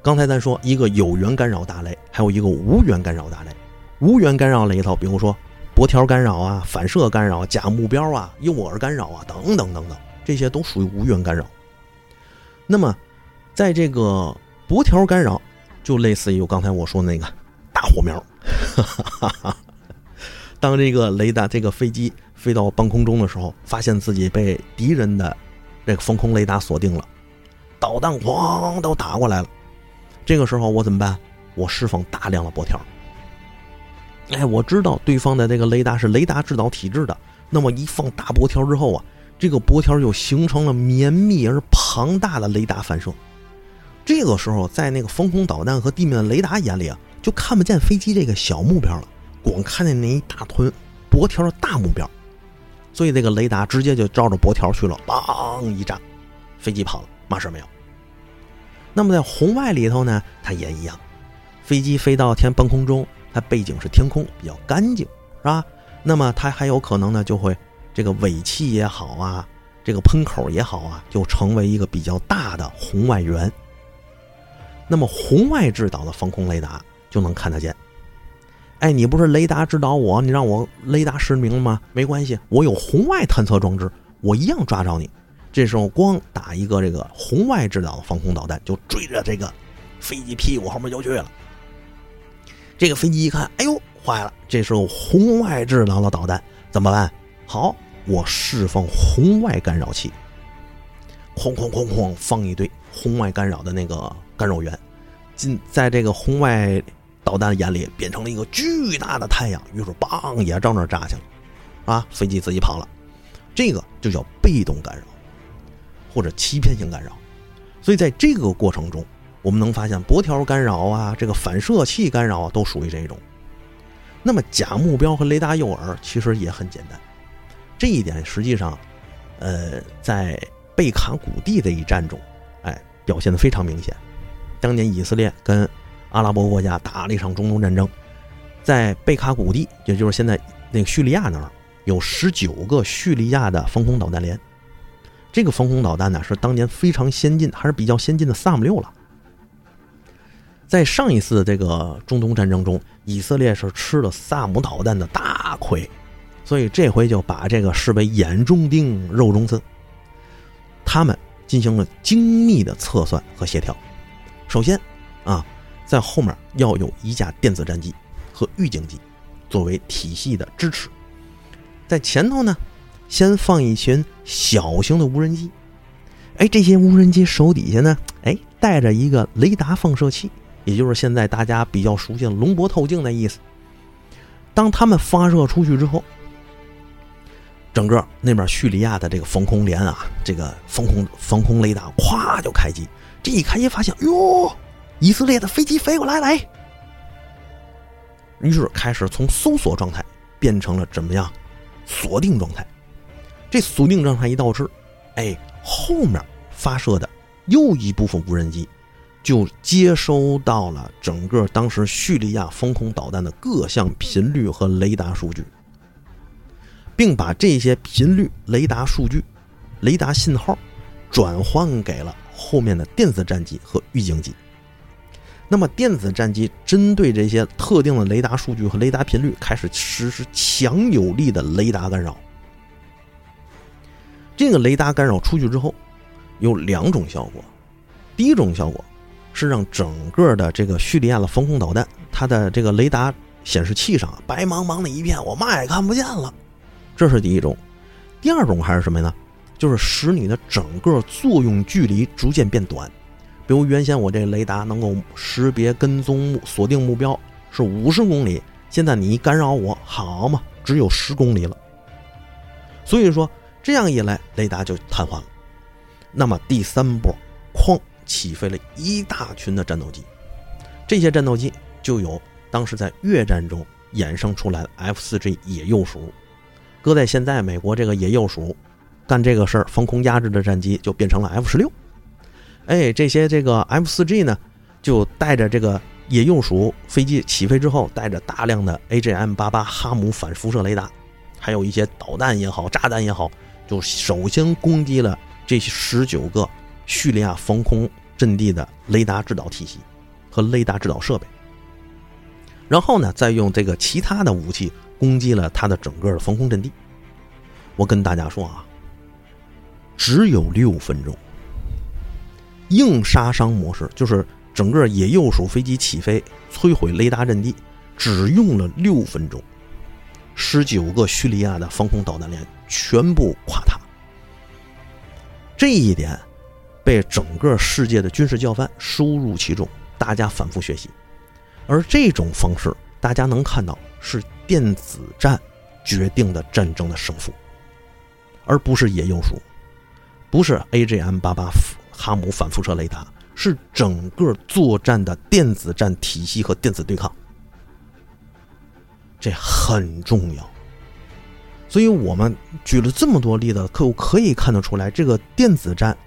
刚才咱说一个有源干扰大雷，还有一个无源干扰大雷。无源干扰里头，比如说波条干扰啊、反射干扰、假目标啊、诱饵干扰啊，等等等等。这些都属于无源干扰。那么，在这个薄条干扰，就类似于刚才我说那个大火苗。(laughs) 当这个雷达、这个飞机飞到半空中的时候，发现自己被敌人的这个防空雷达锁定了，导弹哐都打过来了。这个时候我怎么办？我释放大量的波条。哎，我知道对方的这个雷达是雷达制导体制的，那么一放大波条之后啊。这个波条就形成了绵密而庞大的雷达反射，这个时候在那个防空导弹和地面的雷达眼里啊，就看不见飞机这个小目标了，光看见那一大团薄条的大目标，所以这个雷达直接就照着薄条去了，梆一炸，飞机跑了，嘛事没有。那么在红外里头呢，它也一样，飞机飞到天半空中，它背景是天空，比较干净，是吧？那么它还有可能呢，就会。这个尾气也好啊，这个喷口也好啊，就成为一个比较大的红外源。那么红外制导的防空雷达就能看得见。哎，你不是雷达制导我，你让我雷达失明了吗？没关系，我有红外探测装置，我一样抓着你。这时候光打一个这个红外制导的防空导弹，就追着这个飞机屁股后面就去了。这个飞机一看，哎呦，坏了！这时候红外制导的导弹怎么办？好，我释放红外干扰器，哐哐哐哐放一堆红外干扰的那个干扰源，进在这个红外导弹眼里变成了一个巨大的太阳，于是梆也照那炸去了，啊，飞机自己跑了，这个就叫被动干扰或者欺骗性干扰。所以在这个过程中，我们能发现箔条干扰啊，这个反射器干扰啊，都属于这种。那么假目标和雷达诱饵其实也很简单。这一点实际上，呃，在贝卡谷地的一战中，哎，表现的非常明显。当年以色列跟阿拉伯国家打了一场中东战争，在贝卡谷地，也就是现在那个叙利亚那儿，有十九个叙利亚的防空导弹连。这个防空导弹呢，是当年非常先进，还是比较先进的萨姆六了。在上一次这个中东战争中，以色列是吃了萨姆导弹的大亏。所以这回就把这个视为眼中钉、肉中刺。他们进行了精密的测算和协调。首先，啊，在后面要有一架电子战机和预警机作为体系的支持。在前头呢，先放一群小型的无人机。哎，这些无人机手底下呢，哎，带着一个雷达放射器，也就是现在大家比较熟悉的龙波透镜的意思。当他们发射出去之后，整个那边叙利亚的这个防空连啊，这个防空防空雷达咵就开机。这一开机发现，哟，以色列的飞机飞过来了。于是开始从搜索状态变成了怎么样？锁定状态。这锁定状态一到这，哎，后面发射的又一部分无人机就接收到了整个当时叙利亚防空导弹的各项频率和雷达数据。并把这些频率、雷达数据、雷达信号转换给了后面的电子战机和预警机。那么，电子战机针对这些特定的雷达数据和雷达频率，开始实施强有力的雷达干扰。这个雷达干扰出去之后，有两种效果。第一种效果是让整个的这个叙利亚的防空导弹，它的这个雷达显示器上白茫茫的一片，我嘛也看不见了。这是第一种。第二种还是什么呢？就是使你的整个作用距离逐渐变短。比如原先我这雷达能够识别、跟踪、锁定目标是五十公里，现在你一干扰我，好嘛，只有十公里了。所以说这样一来，雷达就瘫痪了。那么第三波，哐，起飞了一大群的战斗机。这些战斗机就有当时在越战中衍生出来的 F 四 G 野鼬鼠。搁在现在美国这个野鼬鼠干这个事儿，防空压制的战机就变成了 F 十六。哎，这些这个 F 四 G 呢，就带着这个野鼬鼠飞机起飞之后，带着大量的 AGM 八八哈姆反辐射雷达，还有一些导弹也好，炸弹也好，就首先攻击了这十九个叙利亚防空阵地的雷达制导体系和雷达制导设备，然后呢，再用这个其他的武器。攻击了他的整个的防空阵地。我跟大家说啊，只有六分钟，硬杀伤模式就是整个野鼬鼠飞机起飞摧毁雷达阵地，只用了六分钟，十九个叙利亚的防空导弹连全部垮塌。这一点被整个世界的军事教范收入其中，大家反复学习。而这种方式，大家能看到是。电子战决定的战争的胜负，而不是野鼬鼠，不是 AGM 八八哈姆反辐射雷达，是整个作战的电子战体系和电子对抗，这很重要。所以我们举了这么多例子，可可以看得出来，这个电子战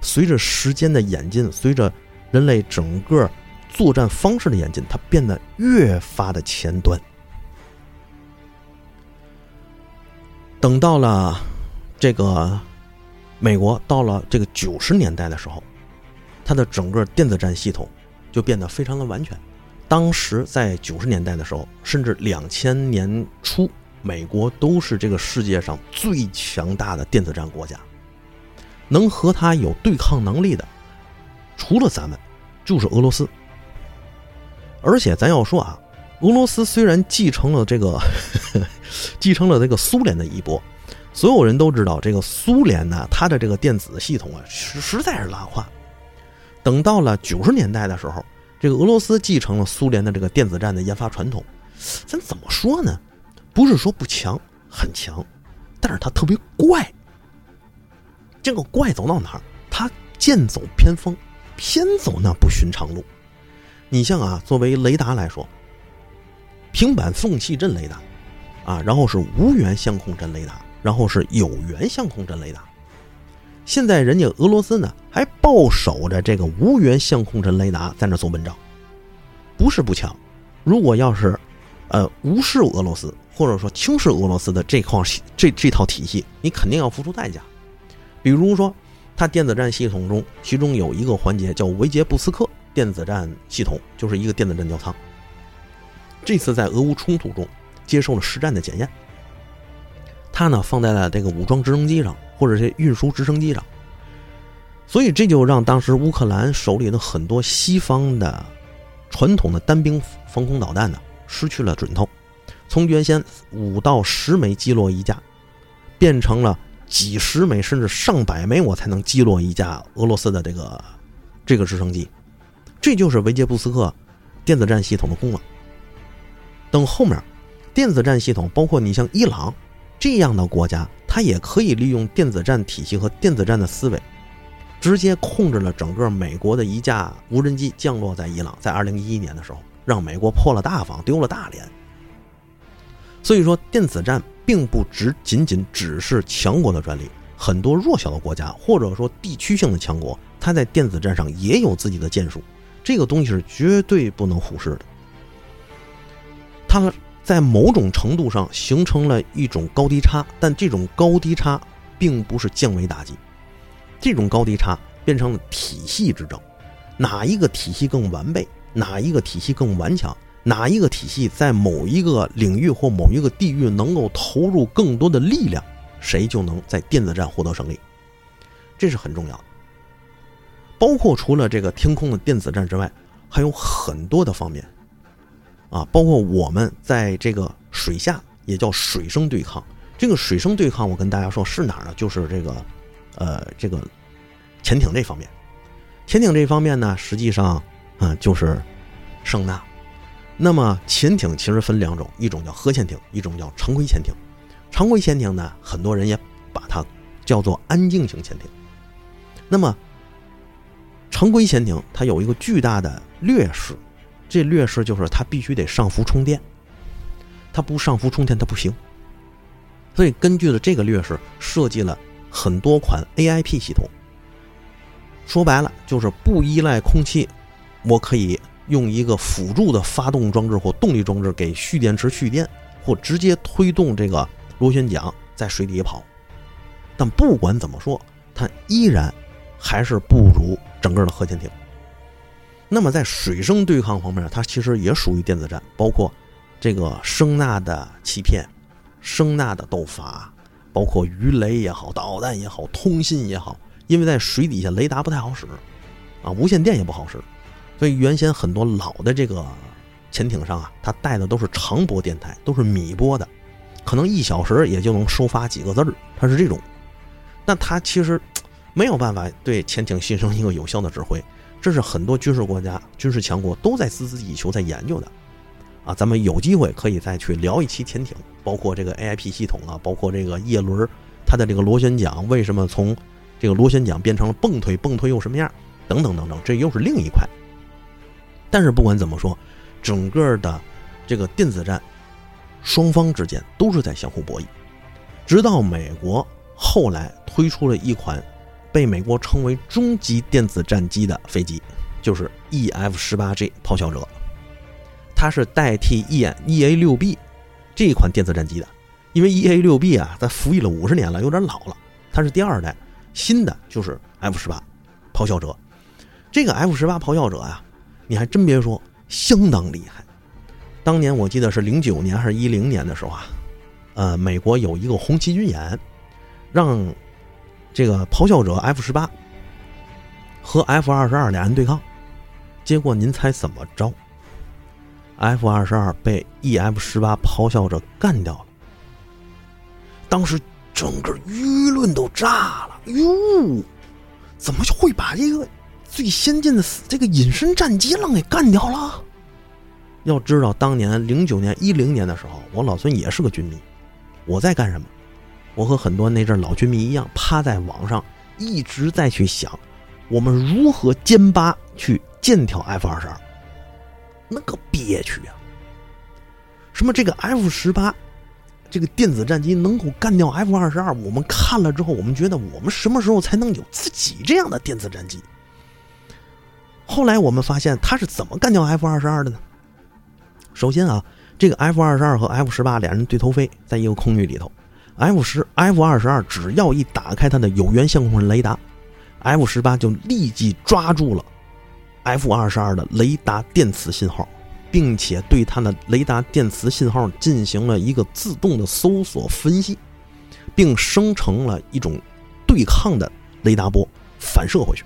随着时间的演进，随着人类整个作战方式的演进，它变得越发的前端。等到了这个美国到了这个九十年代的时候，它的整个电子战系统就变得非常的完全。当时在九十年代的时候，甚至两千年初，美国都是这个世界上最强大的电子战国家。能和它有对抗能力的，除了咱们，就是俄罗斯。而且咱要说啊。俄罗斯虽然继承了这个，(laughs) 继承了这个苏联的衣钵，所有人都知道这个苏联呢，它的这个电子系统啊，实实在是拉胯。等到了九十年代的时候，这个俄罗斯继承了苏联的这个电子战的研发传统。咱怎么说呢？不是说不强，很强，但是它特别怪。这个怪走到哪儿，它剑走偏锋，偏走那不寻常路。你像啊，作为雷达来说。平板缝隙阵雷达，啊，然后是无源相控阵雷达，然后是有源相控阵雷达。现在人家俄罗斯呢，还抱守着这个无源相控阵雷达在那做文章，不是不强。如果要是，呃，无视俄罗斯或者说轻视俄罗斯的这块这这套体系，你肯定要付出代价。比如说，它电子战系统中，其中有一个环节叫维杰布斯克电子战系统，就是一个电子战吊舱。这次在俄乌冲突中接受了实战的检验，它呢放在了这个武装直升机上或者是运输直升机上，所以这就让当时乌克兰手里的很多西方的传统的单兵防空导弹呢失去了准头，从原先五到十枚击落一架，变成了几十枚甚至上百枚我才能击落一架俄罗斯的这个这个直升机，这就是维杰布斯克电子战系统的功劳。等后面，电子战系统包括你像伊朗这样的国家，它也可以利用电子战体系和电子战的思维，直接控制了整个美国的一架无人机降落在伊朗，在二零一一年的时候，让美国破了大防，丢了大脸。所以说，电子战并不只仅仅只是强国的专利，很多弱小的国家或者说地区性的强国，它在电子战上也有自己的建树，这个东西是绝对不能忽视的。它在某种程度上形成了一种高低差，但这种高低差并不是降维打击，这种高低差变成了体系之争，哪一个体系更完备，哪一个体系更顽强，哪一个体系在某一个领域或某一个地域能够投入更多的力量，谁就能在电子战获得胜利，这是很重要的。包括除了这个天空的电子战之外，还有很多的方面，啊，包括我们在这个水下也叫水生对抗。这个水生对抗，我跟大家说是哪儿呢？就是这个，呃，这个潜艇这方面。潜艇这方面呢，实际上啊就是声呐。那么潜艇其实分两种，一种叫核潜艇，一种叫常规潜艇。常规潜艇呢，很多人也把它叫做安静型潜艇。那么常规潜艇它有一个巨大的劣势，这劣势就是它必须得上浮充电，它不上浮充电它不行。所以根据了这个劣势，设计了很多款 AIP 系统。说白了就是不依赖空气，我可以用一个辅助的发动装置或动力装置给蓄电池蓄电，或直接推动这个螺旋桨在水底跑。但不管怎么说，它依然还是不如整个的核潜艇。那么在水生对抗方面，它其实也属于电子战，包括这个声呐的欺骗、声呐的斗法，包括鱼雷也好、导弹也好、通信也好。因为在水底下雷达不太好使，啊，无线电也不好使，所以原先很多老的这个潜艇上啊，它带的都是长波电台，都是米波的，可能一小时也就能收发几个字儿，它是这种。那它其实没有办法对潜艇形成一个有效的指挥，(laughs) 这是很多军事国家、军事强国都在孜孜以求在研究的。啊，咱们有机会可以再去聊一期潜艇，包括这个 AIP 系统啊，包括这个叶轮，它的这个螺旋桨为什么从这个螺旋桨变成了泵推，泵推又什么样？等等等等，这又是另一块。但是不管怎么说，整个的这个电子战，双方之间都是在相互博弈。直到美国后来推出了一款被美国称为“终极电子战机”的飞机，就是 EF 十八 G 咆哮者，它是代替 E EA 六 B 这一款电子战机的。因为 EA 六 B 啊，它服役了五十年了，有点老了，它是第二代。新的就是 F 十八，咆哮者。这个 F 十八咆哮者呀，你还真别说，相当厉害。当年我记得是零九年还是一零年的时候啊，呃，美国有一个红旗军演，让这个咆哮者 F 十八和 F 二十二俩人对抗，结果您猜怎么着？F 二十二被 EF 十八咆哮者干掉了。当时。整个舆论都炸了哟！怎么会把这个最先进的这个隐身战机让给干掉了？要知道，当年零九年、一零年的时候，我老孙也是个军迷。我在干什么？我和很多那阵老军迷一样，趴在网上一直在去想，我们如何歼八去剑挑 F 二十二，那个憋屈啊！什么这个 F 十八？这个电子战机能够干掉 F 二十二，我们看了之后，我们觉得我们什么时候才能有自己这样的电子战机？后来我们发现他是怎么干掉 F 二十二的呢？首先啊，这个 F 二十二和 F 十八两人对头飞在一个空域里头，F 十 F 二十二只要一打开它的有源相控阵雷达，F 十八就立即抓住了 F 二十二的雷达电磁信号。并且对它的雷达电磁信号进行了一个自动的搜索分析，并生成了一种对抗的雷达波反射回去。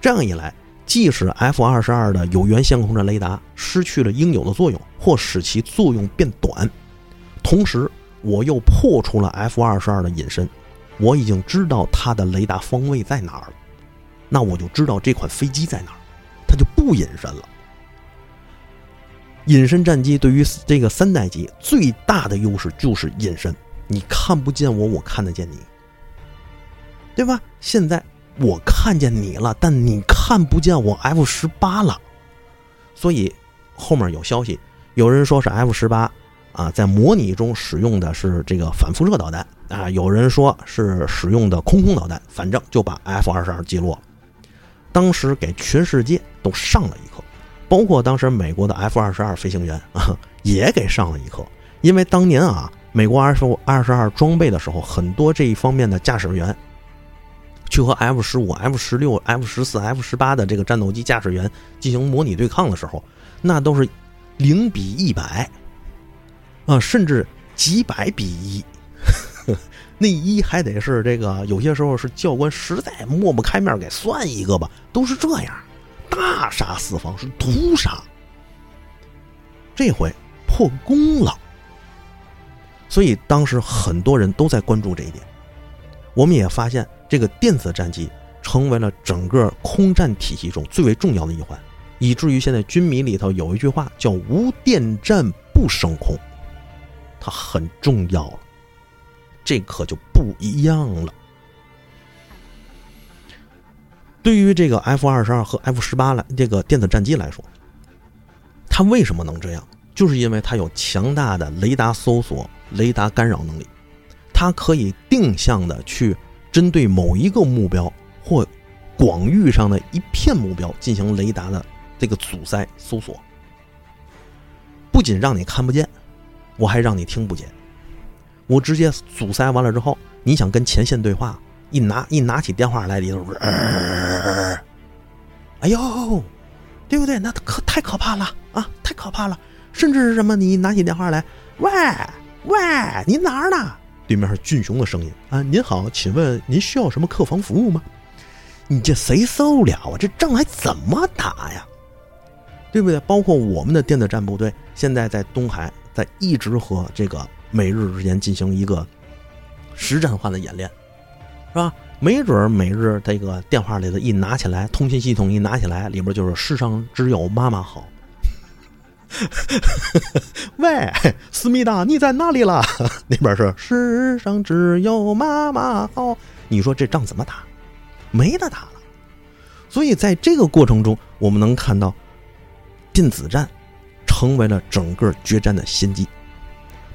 这样一来，即使 F 二十二的有源相控阵雷达失去了应有的作用，或使其作用变短，同时我又破除了 F 二十二的隐身，我已经知道它的雷达方位在哪儿了，那我就知道这款飞机在哪儿，它就不隐身了。隐身战机对于这个三代机最大的优势就是隐身，你看不见我，我看得见你，对吧？现在我看见你了，但你看不见我 F 十八了，所以后面有消息，有人说是 F 十八啊，在模拟中使用的是这个反辐射导弹啊，有人说是使用的空空导弹，反正就把 F 二十二击落，当时给全世界都上了一课。包括当时美国的 F 二十二飞行员啊，也给上了一课。因为当年啊，美国 F 二十二装备的时候，很多这一方面的驾驶员去和 F 十五、F 十六、F 十四、F 十八的这个战斗机驾驶员进行模拟对抗的时候，那都是零比一百啊，甚至几百比一，(laughs) 那一还得是这个，有些时候是教官实在抹不开面给算一个吧，都是这样，大杀四方，是屠杀。这回破功了，所以当时很多人都在关注这一点。我们也发现，这个电子战机成为了整个空战体系中最为重要的一环，以至于现在军迷里头有一句话叫“无电战不升空”，很重要了。这可就不一样了。对于这个 F 二十二和 F 十八来这个电子战机来说，它为什么能这样？就是因为它有强大的雷达搜索、雷达干扰能力，它可以定向的去针对某一个目标或广域上的一片目标进行雷达的这个阻塞搜索。不仅让你看不见，我还让你听不见。我直接阻塞完了之后，你想跟前线对话，一拿一拿起电话来，里头是，哎呦！对不对？那可太可怕了啊！太可怕了，甚至是什么？你拿起电话来，喂喂，您哪儿呢？对面是俊雄的声音啊！您好，请问您需要什么客房服务吗？你这谁受了啊？这仗还怎么打呀？对不对？包括我们的电子战部队现在在东海，在一直和这个美日之间进行一个实战化的演练，是吧？没准每日这个电话里头一拿起来，通信系统一拿起来，里边就是“世上只有妈妈好”。(laughs) 喂，思密达，你在哪里了？(laughs) 那边是“世上只有妈妈好”。你说这仗怎么打？没得打了。所以在这个过程中，我们能看到电子战成为了整个决战的先机。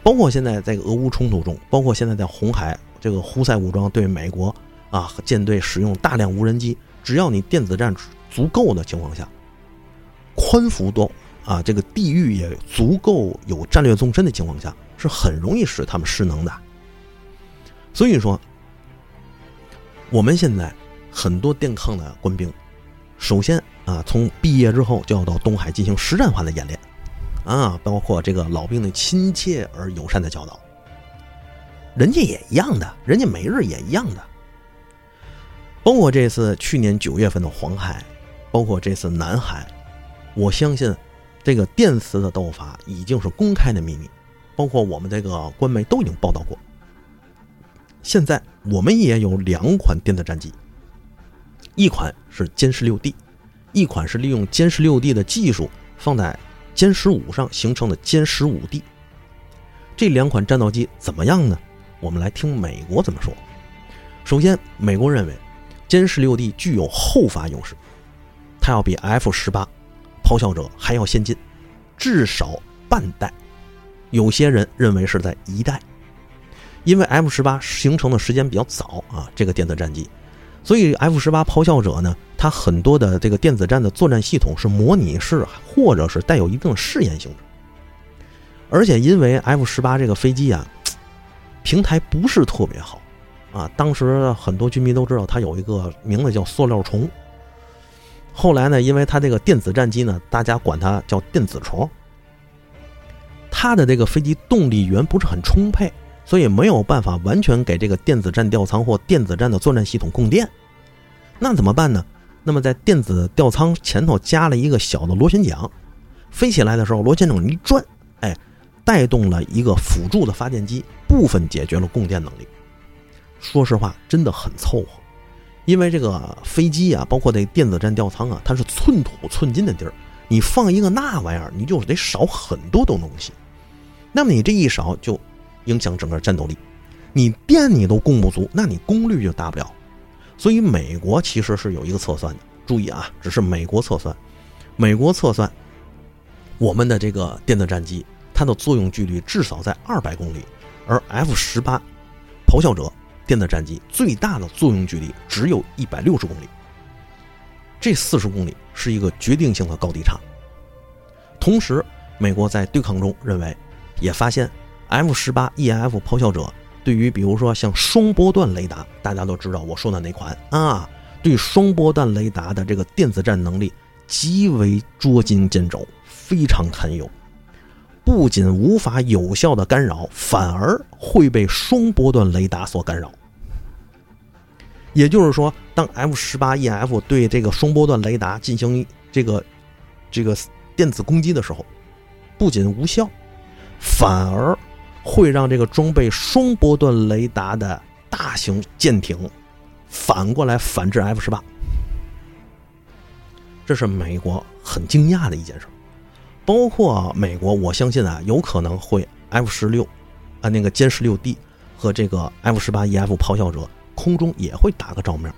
包括现在在俄乌冲突中，包括现在在红海，这个胡塞武装对美国。啊，舰队使用大量无人机，只要你电子战足够的情况下，宽幅度啊，这个地域也足够有战略纵深的情况下，是很容易使他们失能的。所以说，我们现在很多电抗的官兵，首先啊，从毕业之后就要到东海进行实战化的演练，啊，包括这个老兵的亲切而友善的教导，人家也一样的，人家美日也一样的。包括这次去年九月份的黄海，包括这次南海，我相信这个电磁的斗法已经是公开的秘密，包括我们这个官媒都已经报道过。现在我们也有两款电子战机，一款是歼十六 D，一款是利用歼十六 D 的技术放在歼十五上形成的歼十五 D。这两款战斗机怎么样呢？我们来听美国怎么说。首先，美国认为。歼十六 D 具有后发优势，它要比 F 十八咆哮者还要先进，至少半代。有些人认为是在一代，因为 F 十八形成的时间比较早啊，这个电子战机，所以 F 十八咆哮者呢，它很多的这个电子战的作战系统是模拟式，或者是带有一定试验性质。而且因为 F 十八这个飞机啊，平台不是特别好。啊，当时很多军迷都知道它有一个名字叫“塑料虫”。后来呢，因为它这个电子战机呢，大家管它叫“电子虫”。它的这个飞机动力源不是很充沛，所以没有办法完全给这个电子战吊舱或电子战的作战系统供电。那怎么办呢？那么在电子吊舱前头加了一个小的螺旋桨，飞起来的时候，螺旋桨一转，哎，带动了一个辅助的发电机，部分解决了供电能力。说实话，真的很凑合，因为这个飞机啊，包括这电子战吊舱啊，它是寸土寸金的地儿，你放一个那玩意儿，你就得少很多的东西。那么你这一少，就影响整个战斗力。你电你都供不足，那你功率就大不了。所以美国其实是有一个测算的，注意啊，只是美国测算，美国测算我们的这个电子战机，它的作用距离至少在二百公里，而 F 十八咆哮者。电子战机最大的作用距离只有一百六十公里，这四十公里是一个决定性的高低差。同时，美国在对抗中认为，也发现 F 十八 EF 咆哮者对于比如说像双波段雷达，大家都知道我说的哪款啊？对双波段雷达的这个电子战能力极为捉襟见肘，非常堪忧。不仅无法有效的干扰，反而会被双波段雷达所干扰。也就是说，当 F 十八 EF 对这个双波段雷达进行这个这个电子攻击的时候，不仅无效，反而会让这个装备双波段雷达的大型舰艇反过来反制 F 十八。这是美国很惊讶的一件事。包括美国，我相信啊，有可能会 F 十六啊那个歼十六 D 和这个 F 十八 EF 咆哮者。空中也会打个照面，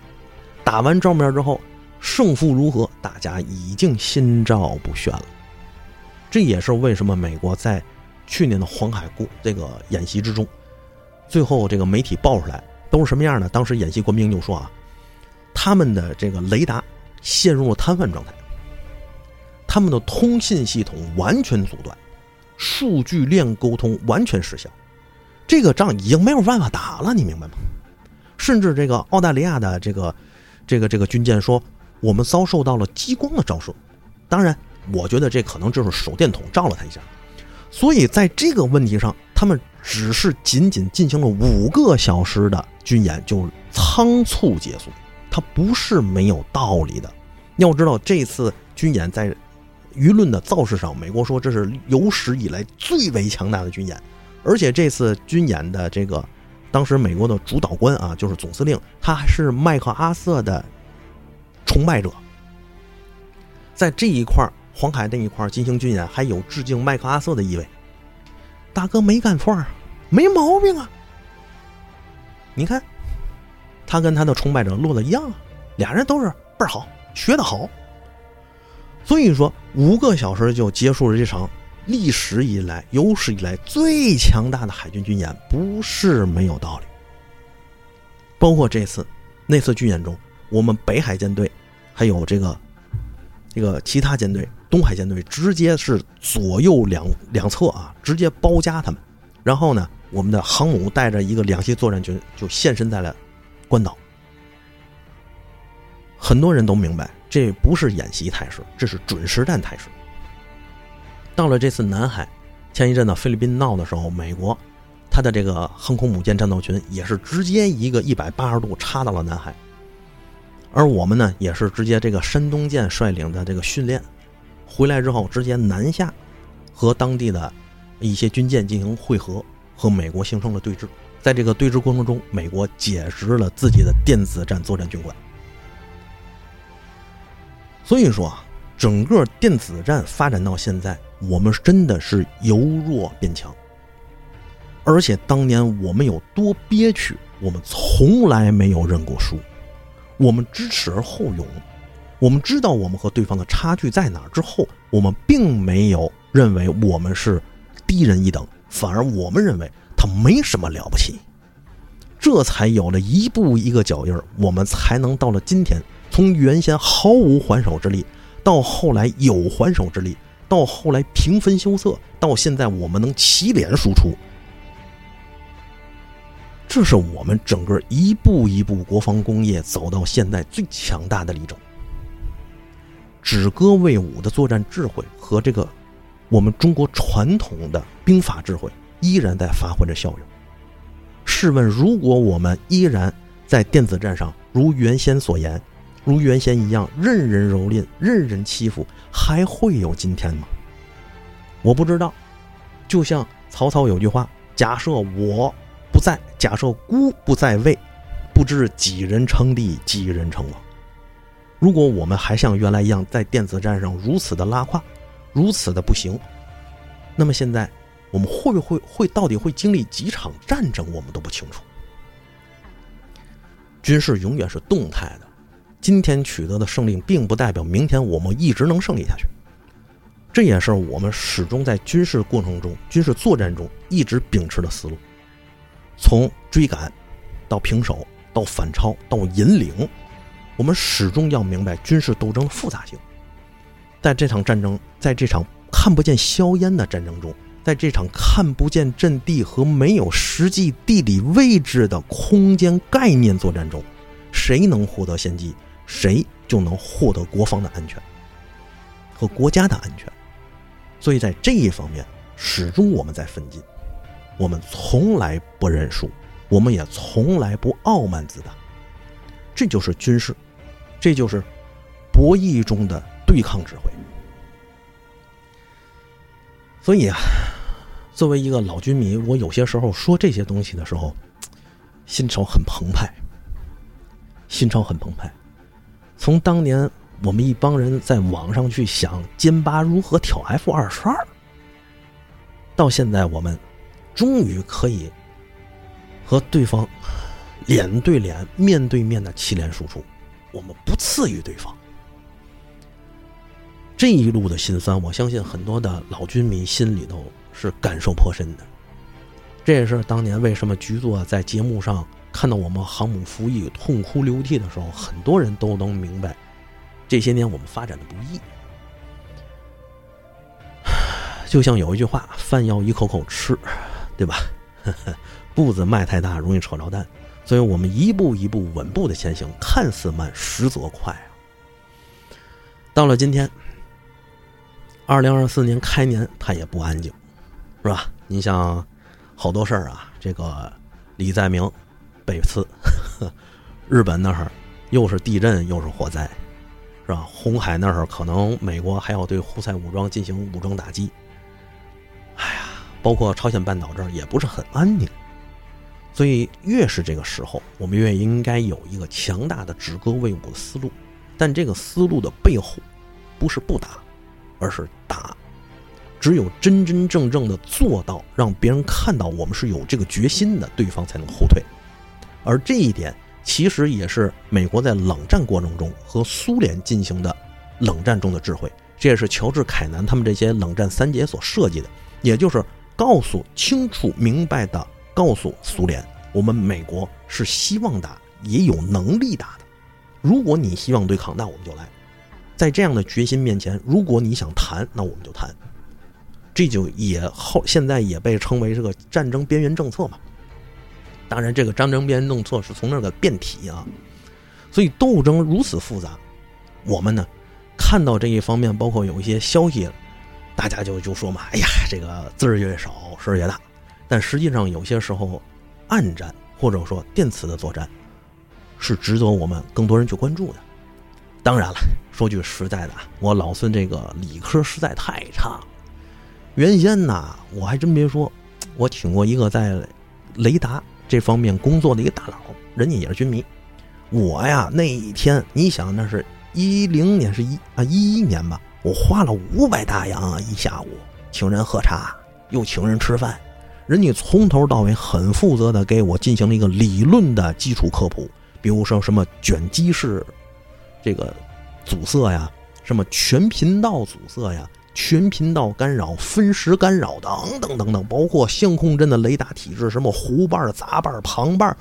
打完照面之后，胜负如何，大家已经心照不宣了。这也是为什么美国在去年的黄海过这个演习之中，最后这个媒体爆出来都是什么样的？当时演习官兵就说啊，他们的这个雷达陷入了瘫痪状态，他们的通信系统完全阻断，数据链沟通完全失效，这个仗已经没有办法打了，你明白吗？甚至这个澳大利亚的这个这个这个军舰说，我们遭受到了激光的照射。当然，我觉得这可能就是手电筒照了他一下。所以在这个问题上，他们只是仅仅进行了五个小时的军演就仓促结束，它不是没有道理的。要知道，这次军演在舆论的造势上，美国说这是有史以来最为强大的军演，而且这次军演的这个。当时美国的主导官啊，就是总司令，他还是麦克阿瑟的崇拜者。在这一块儿黄海那一块进行军演，还有致敬麦克阿瑟的意味。大哥没干错啊，没毛病啊。你看，他跟他的崇拜者落的一样啊，俩人都是倍儿好，学的好。所以说，五个小时就结束了这场。历史以来有史以来最强大的海军军演不是没有道理。包括这次那次军演中，我们北海舰队还有这个这个其他舰队东海舰队直接是左右两两侧啊，直接包夹他们。然后呢，我们的航母带着一个两栖作战群就现身在了关岛。很多人都明白，这不是演习态势，这是准实战态势。到了这次南海，前一阵子菲律宾闹的时候，美国，他的这个航空母舰战斗群也是直接一个一百八十度插到了南海，而我们呢，也是直接这个山东舰率领的这个训练，回来之后直接南下，和当地的一些军舰进行汇合，和美国形成了对峙。在这个对峙过程中，美国解职了自己的电子战作战军官，所以说啊。整个电子战发展到现在，我们真的是由弱变强。而且当年我们有多憋屈，我们从来没有认过输，我们知耻而后勇，我们知道我们和对方的差距在哪儿之后，我们并没有认为我们是低人一等，反而我们认为他没什么了不起，这才有了一步一个脚印儿，我们才能到了今天，从原先毫无还手之力。到后来有还手之力，到后来平分羞涩，到现在我们能起脸输出，这是我们整个一步一步国防工业走到现在最强大的例证。止戈为武的作战智慧和这个我们中国传统的兵法智慧依然在发挥着效用。试问，如果我们依然在电子战上如原先所言，如原先一样任人蹂躏、任人欺负，还会有今天吗？我不知道。就像曹操有句话：“假设我不在，假设孤不在位，不知几人称帝，几人称王。”如果我们还像原来一样在电子战上如此的拉胯，如此的不行，那么现在我们会不会会到底会经历几场战争？我们都不清楚。军事永远是动态的。今天取得的胜利，并不代表明天我们一直能胜利下去。这也是我们始终在军事过程中、军事作战中一直秉持的思路。从追赶，到平手，到反超，到引领，我们始终要明白军事斗争的复杂性。在这场战争，在这场看不见硝烟的战争中，在这场看不见阵地和没有实际地理位置的空间概念作战中，谁能获得先机？谁就能获得国防的安全和国家的安全，所以在这一方面，始终我们在奋进，我们从来不认输，我们也从来不傲慢自大。这就是军事，这就是博弈中的对抗指挥。所以啊，作为一个老军迷，我有些时候说这些东西的时候，心潮很澎湃，心潮很澎湃。从当年我们一帮人在网上去想歼八如何挑 F 二十二，到现在我们终于可以和对方。脸对脸、面对面的七连输出，我们不次于对方。这一路的辛酸，我相信很多的老军迷心里头是感受颇深的。这也是当年为什么局座在节目上看到我们航母服役痛哭流涕的时候，很多人都能明白这些年我们发展的不易。就像有一句话：“饭要一口口吃，对吧？(laughs) 步子迈太大，容易扯着蛋。”所以我们一步一步稳步的前行，看似慢，实则快啊！到了今天，二零二四年开年，它也不安静，是吧？你像好多事儿啊，这个李在明被刺，(laughs) 日本那儿又是地震又是火灾，是吧？红海那儿可能美国还要对胡塞武装进行武装打击，哎呀，包括朝鲜半岛这儿也不是很安宁。所以，越是这个时候，我们越应该有一个强大的止戈卫武的思路。但这个思路的背后，不是不打，而是打。只有真真正正的做到，让别人看到我们是有这个决心的，对方才能后退。而这一点，其实也是美国在冷战过程中和苏联进行的冷战中的智慧。这也是乔治·凯南他们这些冷战三杰所设计的，也就是告诉清楚明白的。告诉苏联，我们美国是希望打，也有能力打的。如果你希望对抗，那我们就来。在这样的决心面前，如果你想谈，那我们就谈。这就也后现在也被称为这个战争边缘政策嘛。当然，这个战争边缘政策是从那个变体啊。所以斗争如此复杂，我们呢看到这一方面，包括有一些消息，大家就就说嘛，哎呀，这个字儿越少，事儿越大。但实际上，有些时候，暗战或者说电磁的作战，是值得我们更多人去关注的。当然了，说句实在的，我老孙这个理科实在太差。原先呢，我还真别说，我请过一个在雷达这方面工作的一个大佬，人家也是军迷。我呀，那一天，你想那是一零年是一啊一一年吧，我花了五百大洋啊一下午，请人喝茶，又请人吃饭。人家从头到尾很负责的给我进行了一个理论的基础科普，比如说什么卷积式这个阻塞呀，什么全频道阻塞呀，全频道干扰、分时干扰等等等等，包括相控阵的雷达体制，什么弧瓣、杂瓣、旁瓣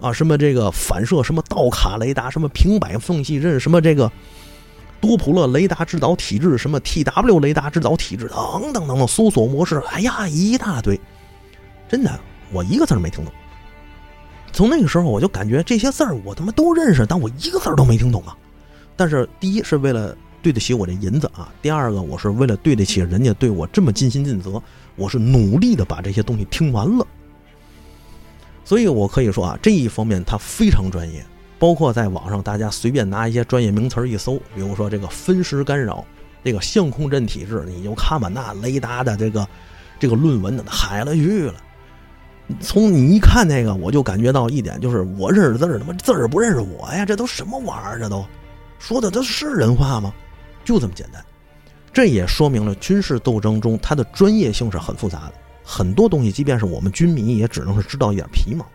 啊，什么这个反射，什么倒卡雷达，什么平摆缝隙阵，什么这个多普勒雷达制导体制，什么 TW 雷达制导体制等等等等，搜索模式，哎呀，一大堆。真的，我一个字儿没听懂。从那个时候，我就感觉这些字儿我他妈都认识，但我一个字儿都没听懂啊。但是，第一是为了对得起我这银子啊；第二个，我是为了对得起人家对我这么尽心尽责，我是努力的把这些东西听完了。所以我可以说啊，这一方面他非常专业。包括在网上，大家随便拿一些专业名词一搜，比如说这个分时干扰、这个相控阵体制，你就看吧，那雷达的这个这个论文呢，海了去了。从你一看那个，我就感觉到一点，就是我认识字儿，他妈字儿不认识我呀！这都什么玩意儿？这都说的都是人话吗？就这么简单。这也说明了军事斗争中它的专业性是很复杂的，很多东西，即便是我们军迷，也只能是知道一点皮毛。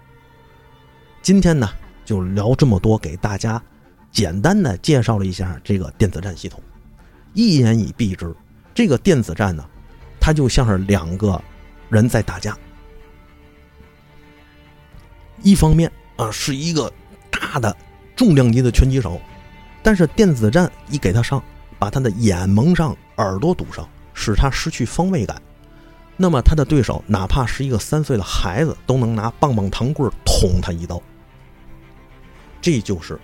今天呢，就聊这么多，给大家简单的介绍了一下这个电子战系统。一言以蔽之，这个电子战呢，它就像是两个人在打架。一方面啊，是一个大的重量级的拳击手，但是电子战一给他上，把他的眼蒙上，耳朵堵上，使他失去方位感。那么他的对手哪怕是一个三岁的孩子，都能拿棒棒糖棍捅他一刀。这就是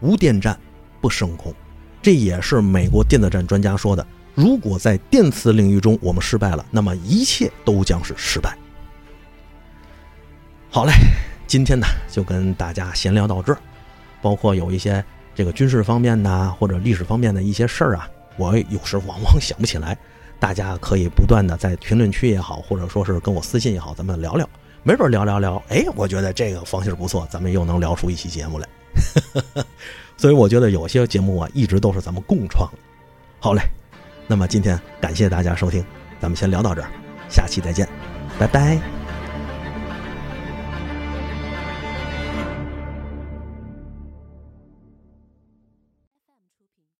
无电战不升空，这也是美国电子战专家说的。如果在电磁领域中我们失败了，那么一切都将是失败。好嘞，今天呢就跟大家闲聊到这儿，包括有一些这个军事方面的或者历史方面的一些事儿啊，我有时往往想不起来，大家可以不断的在评论区也好，或者说是跟我私信也好，咱们聊聊，没准聊聊聊，哎，我觉得这个方向不错，咱们又能聊出一期节目来。(laughs) 所以我觉得有些节目啊，一直都是咱们共创。好嘞，那么今天感谢大家收听，咱们先聊到这儿，下期再见，拜拜。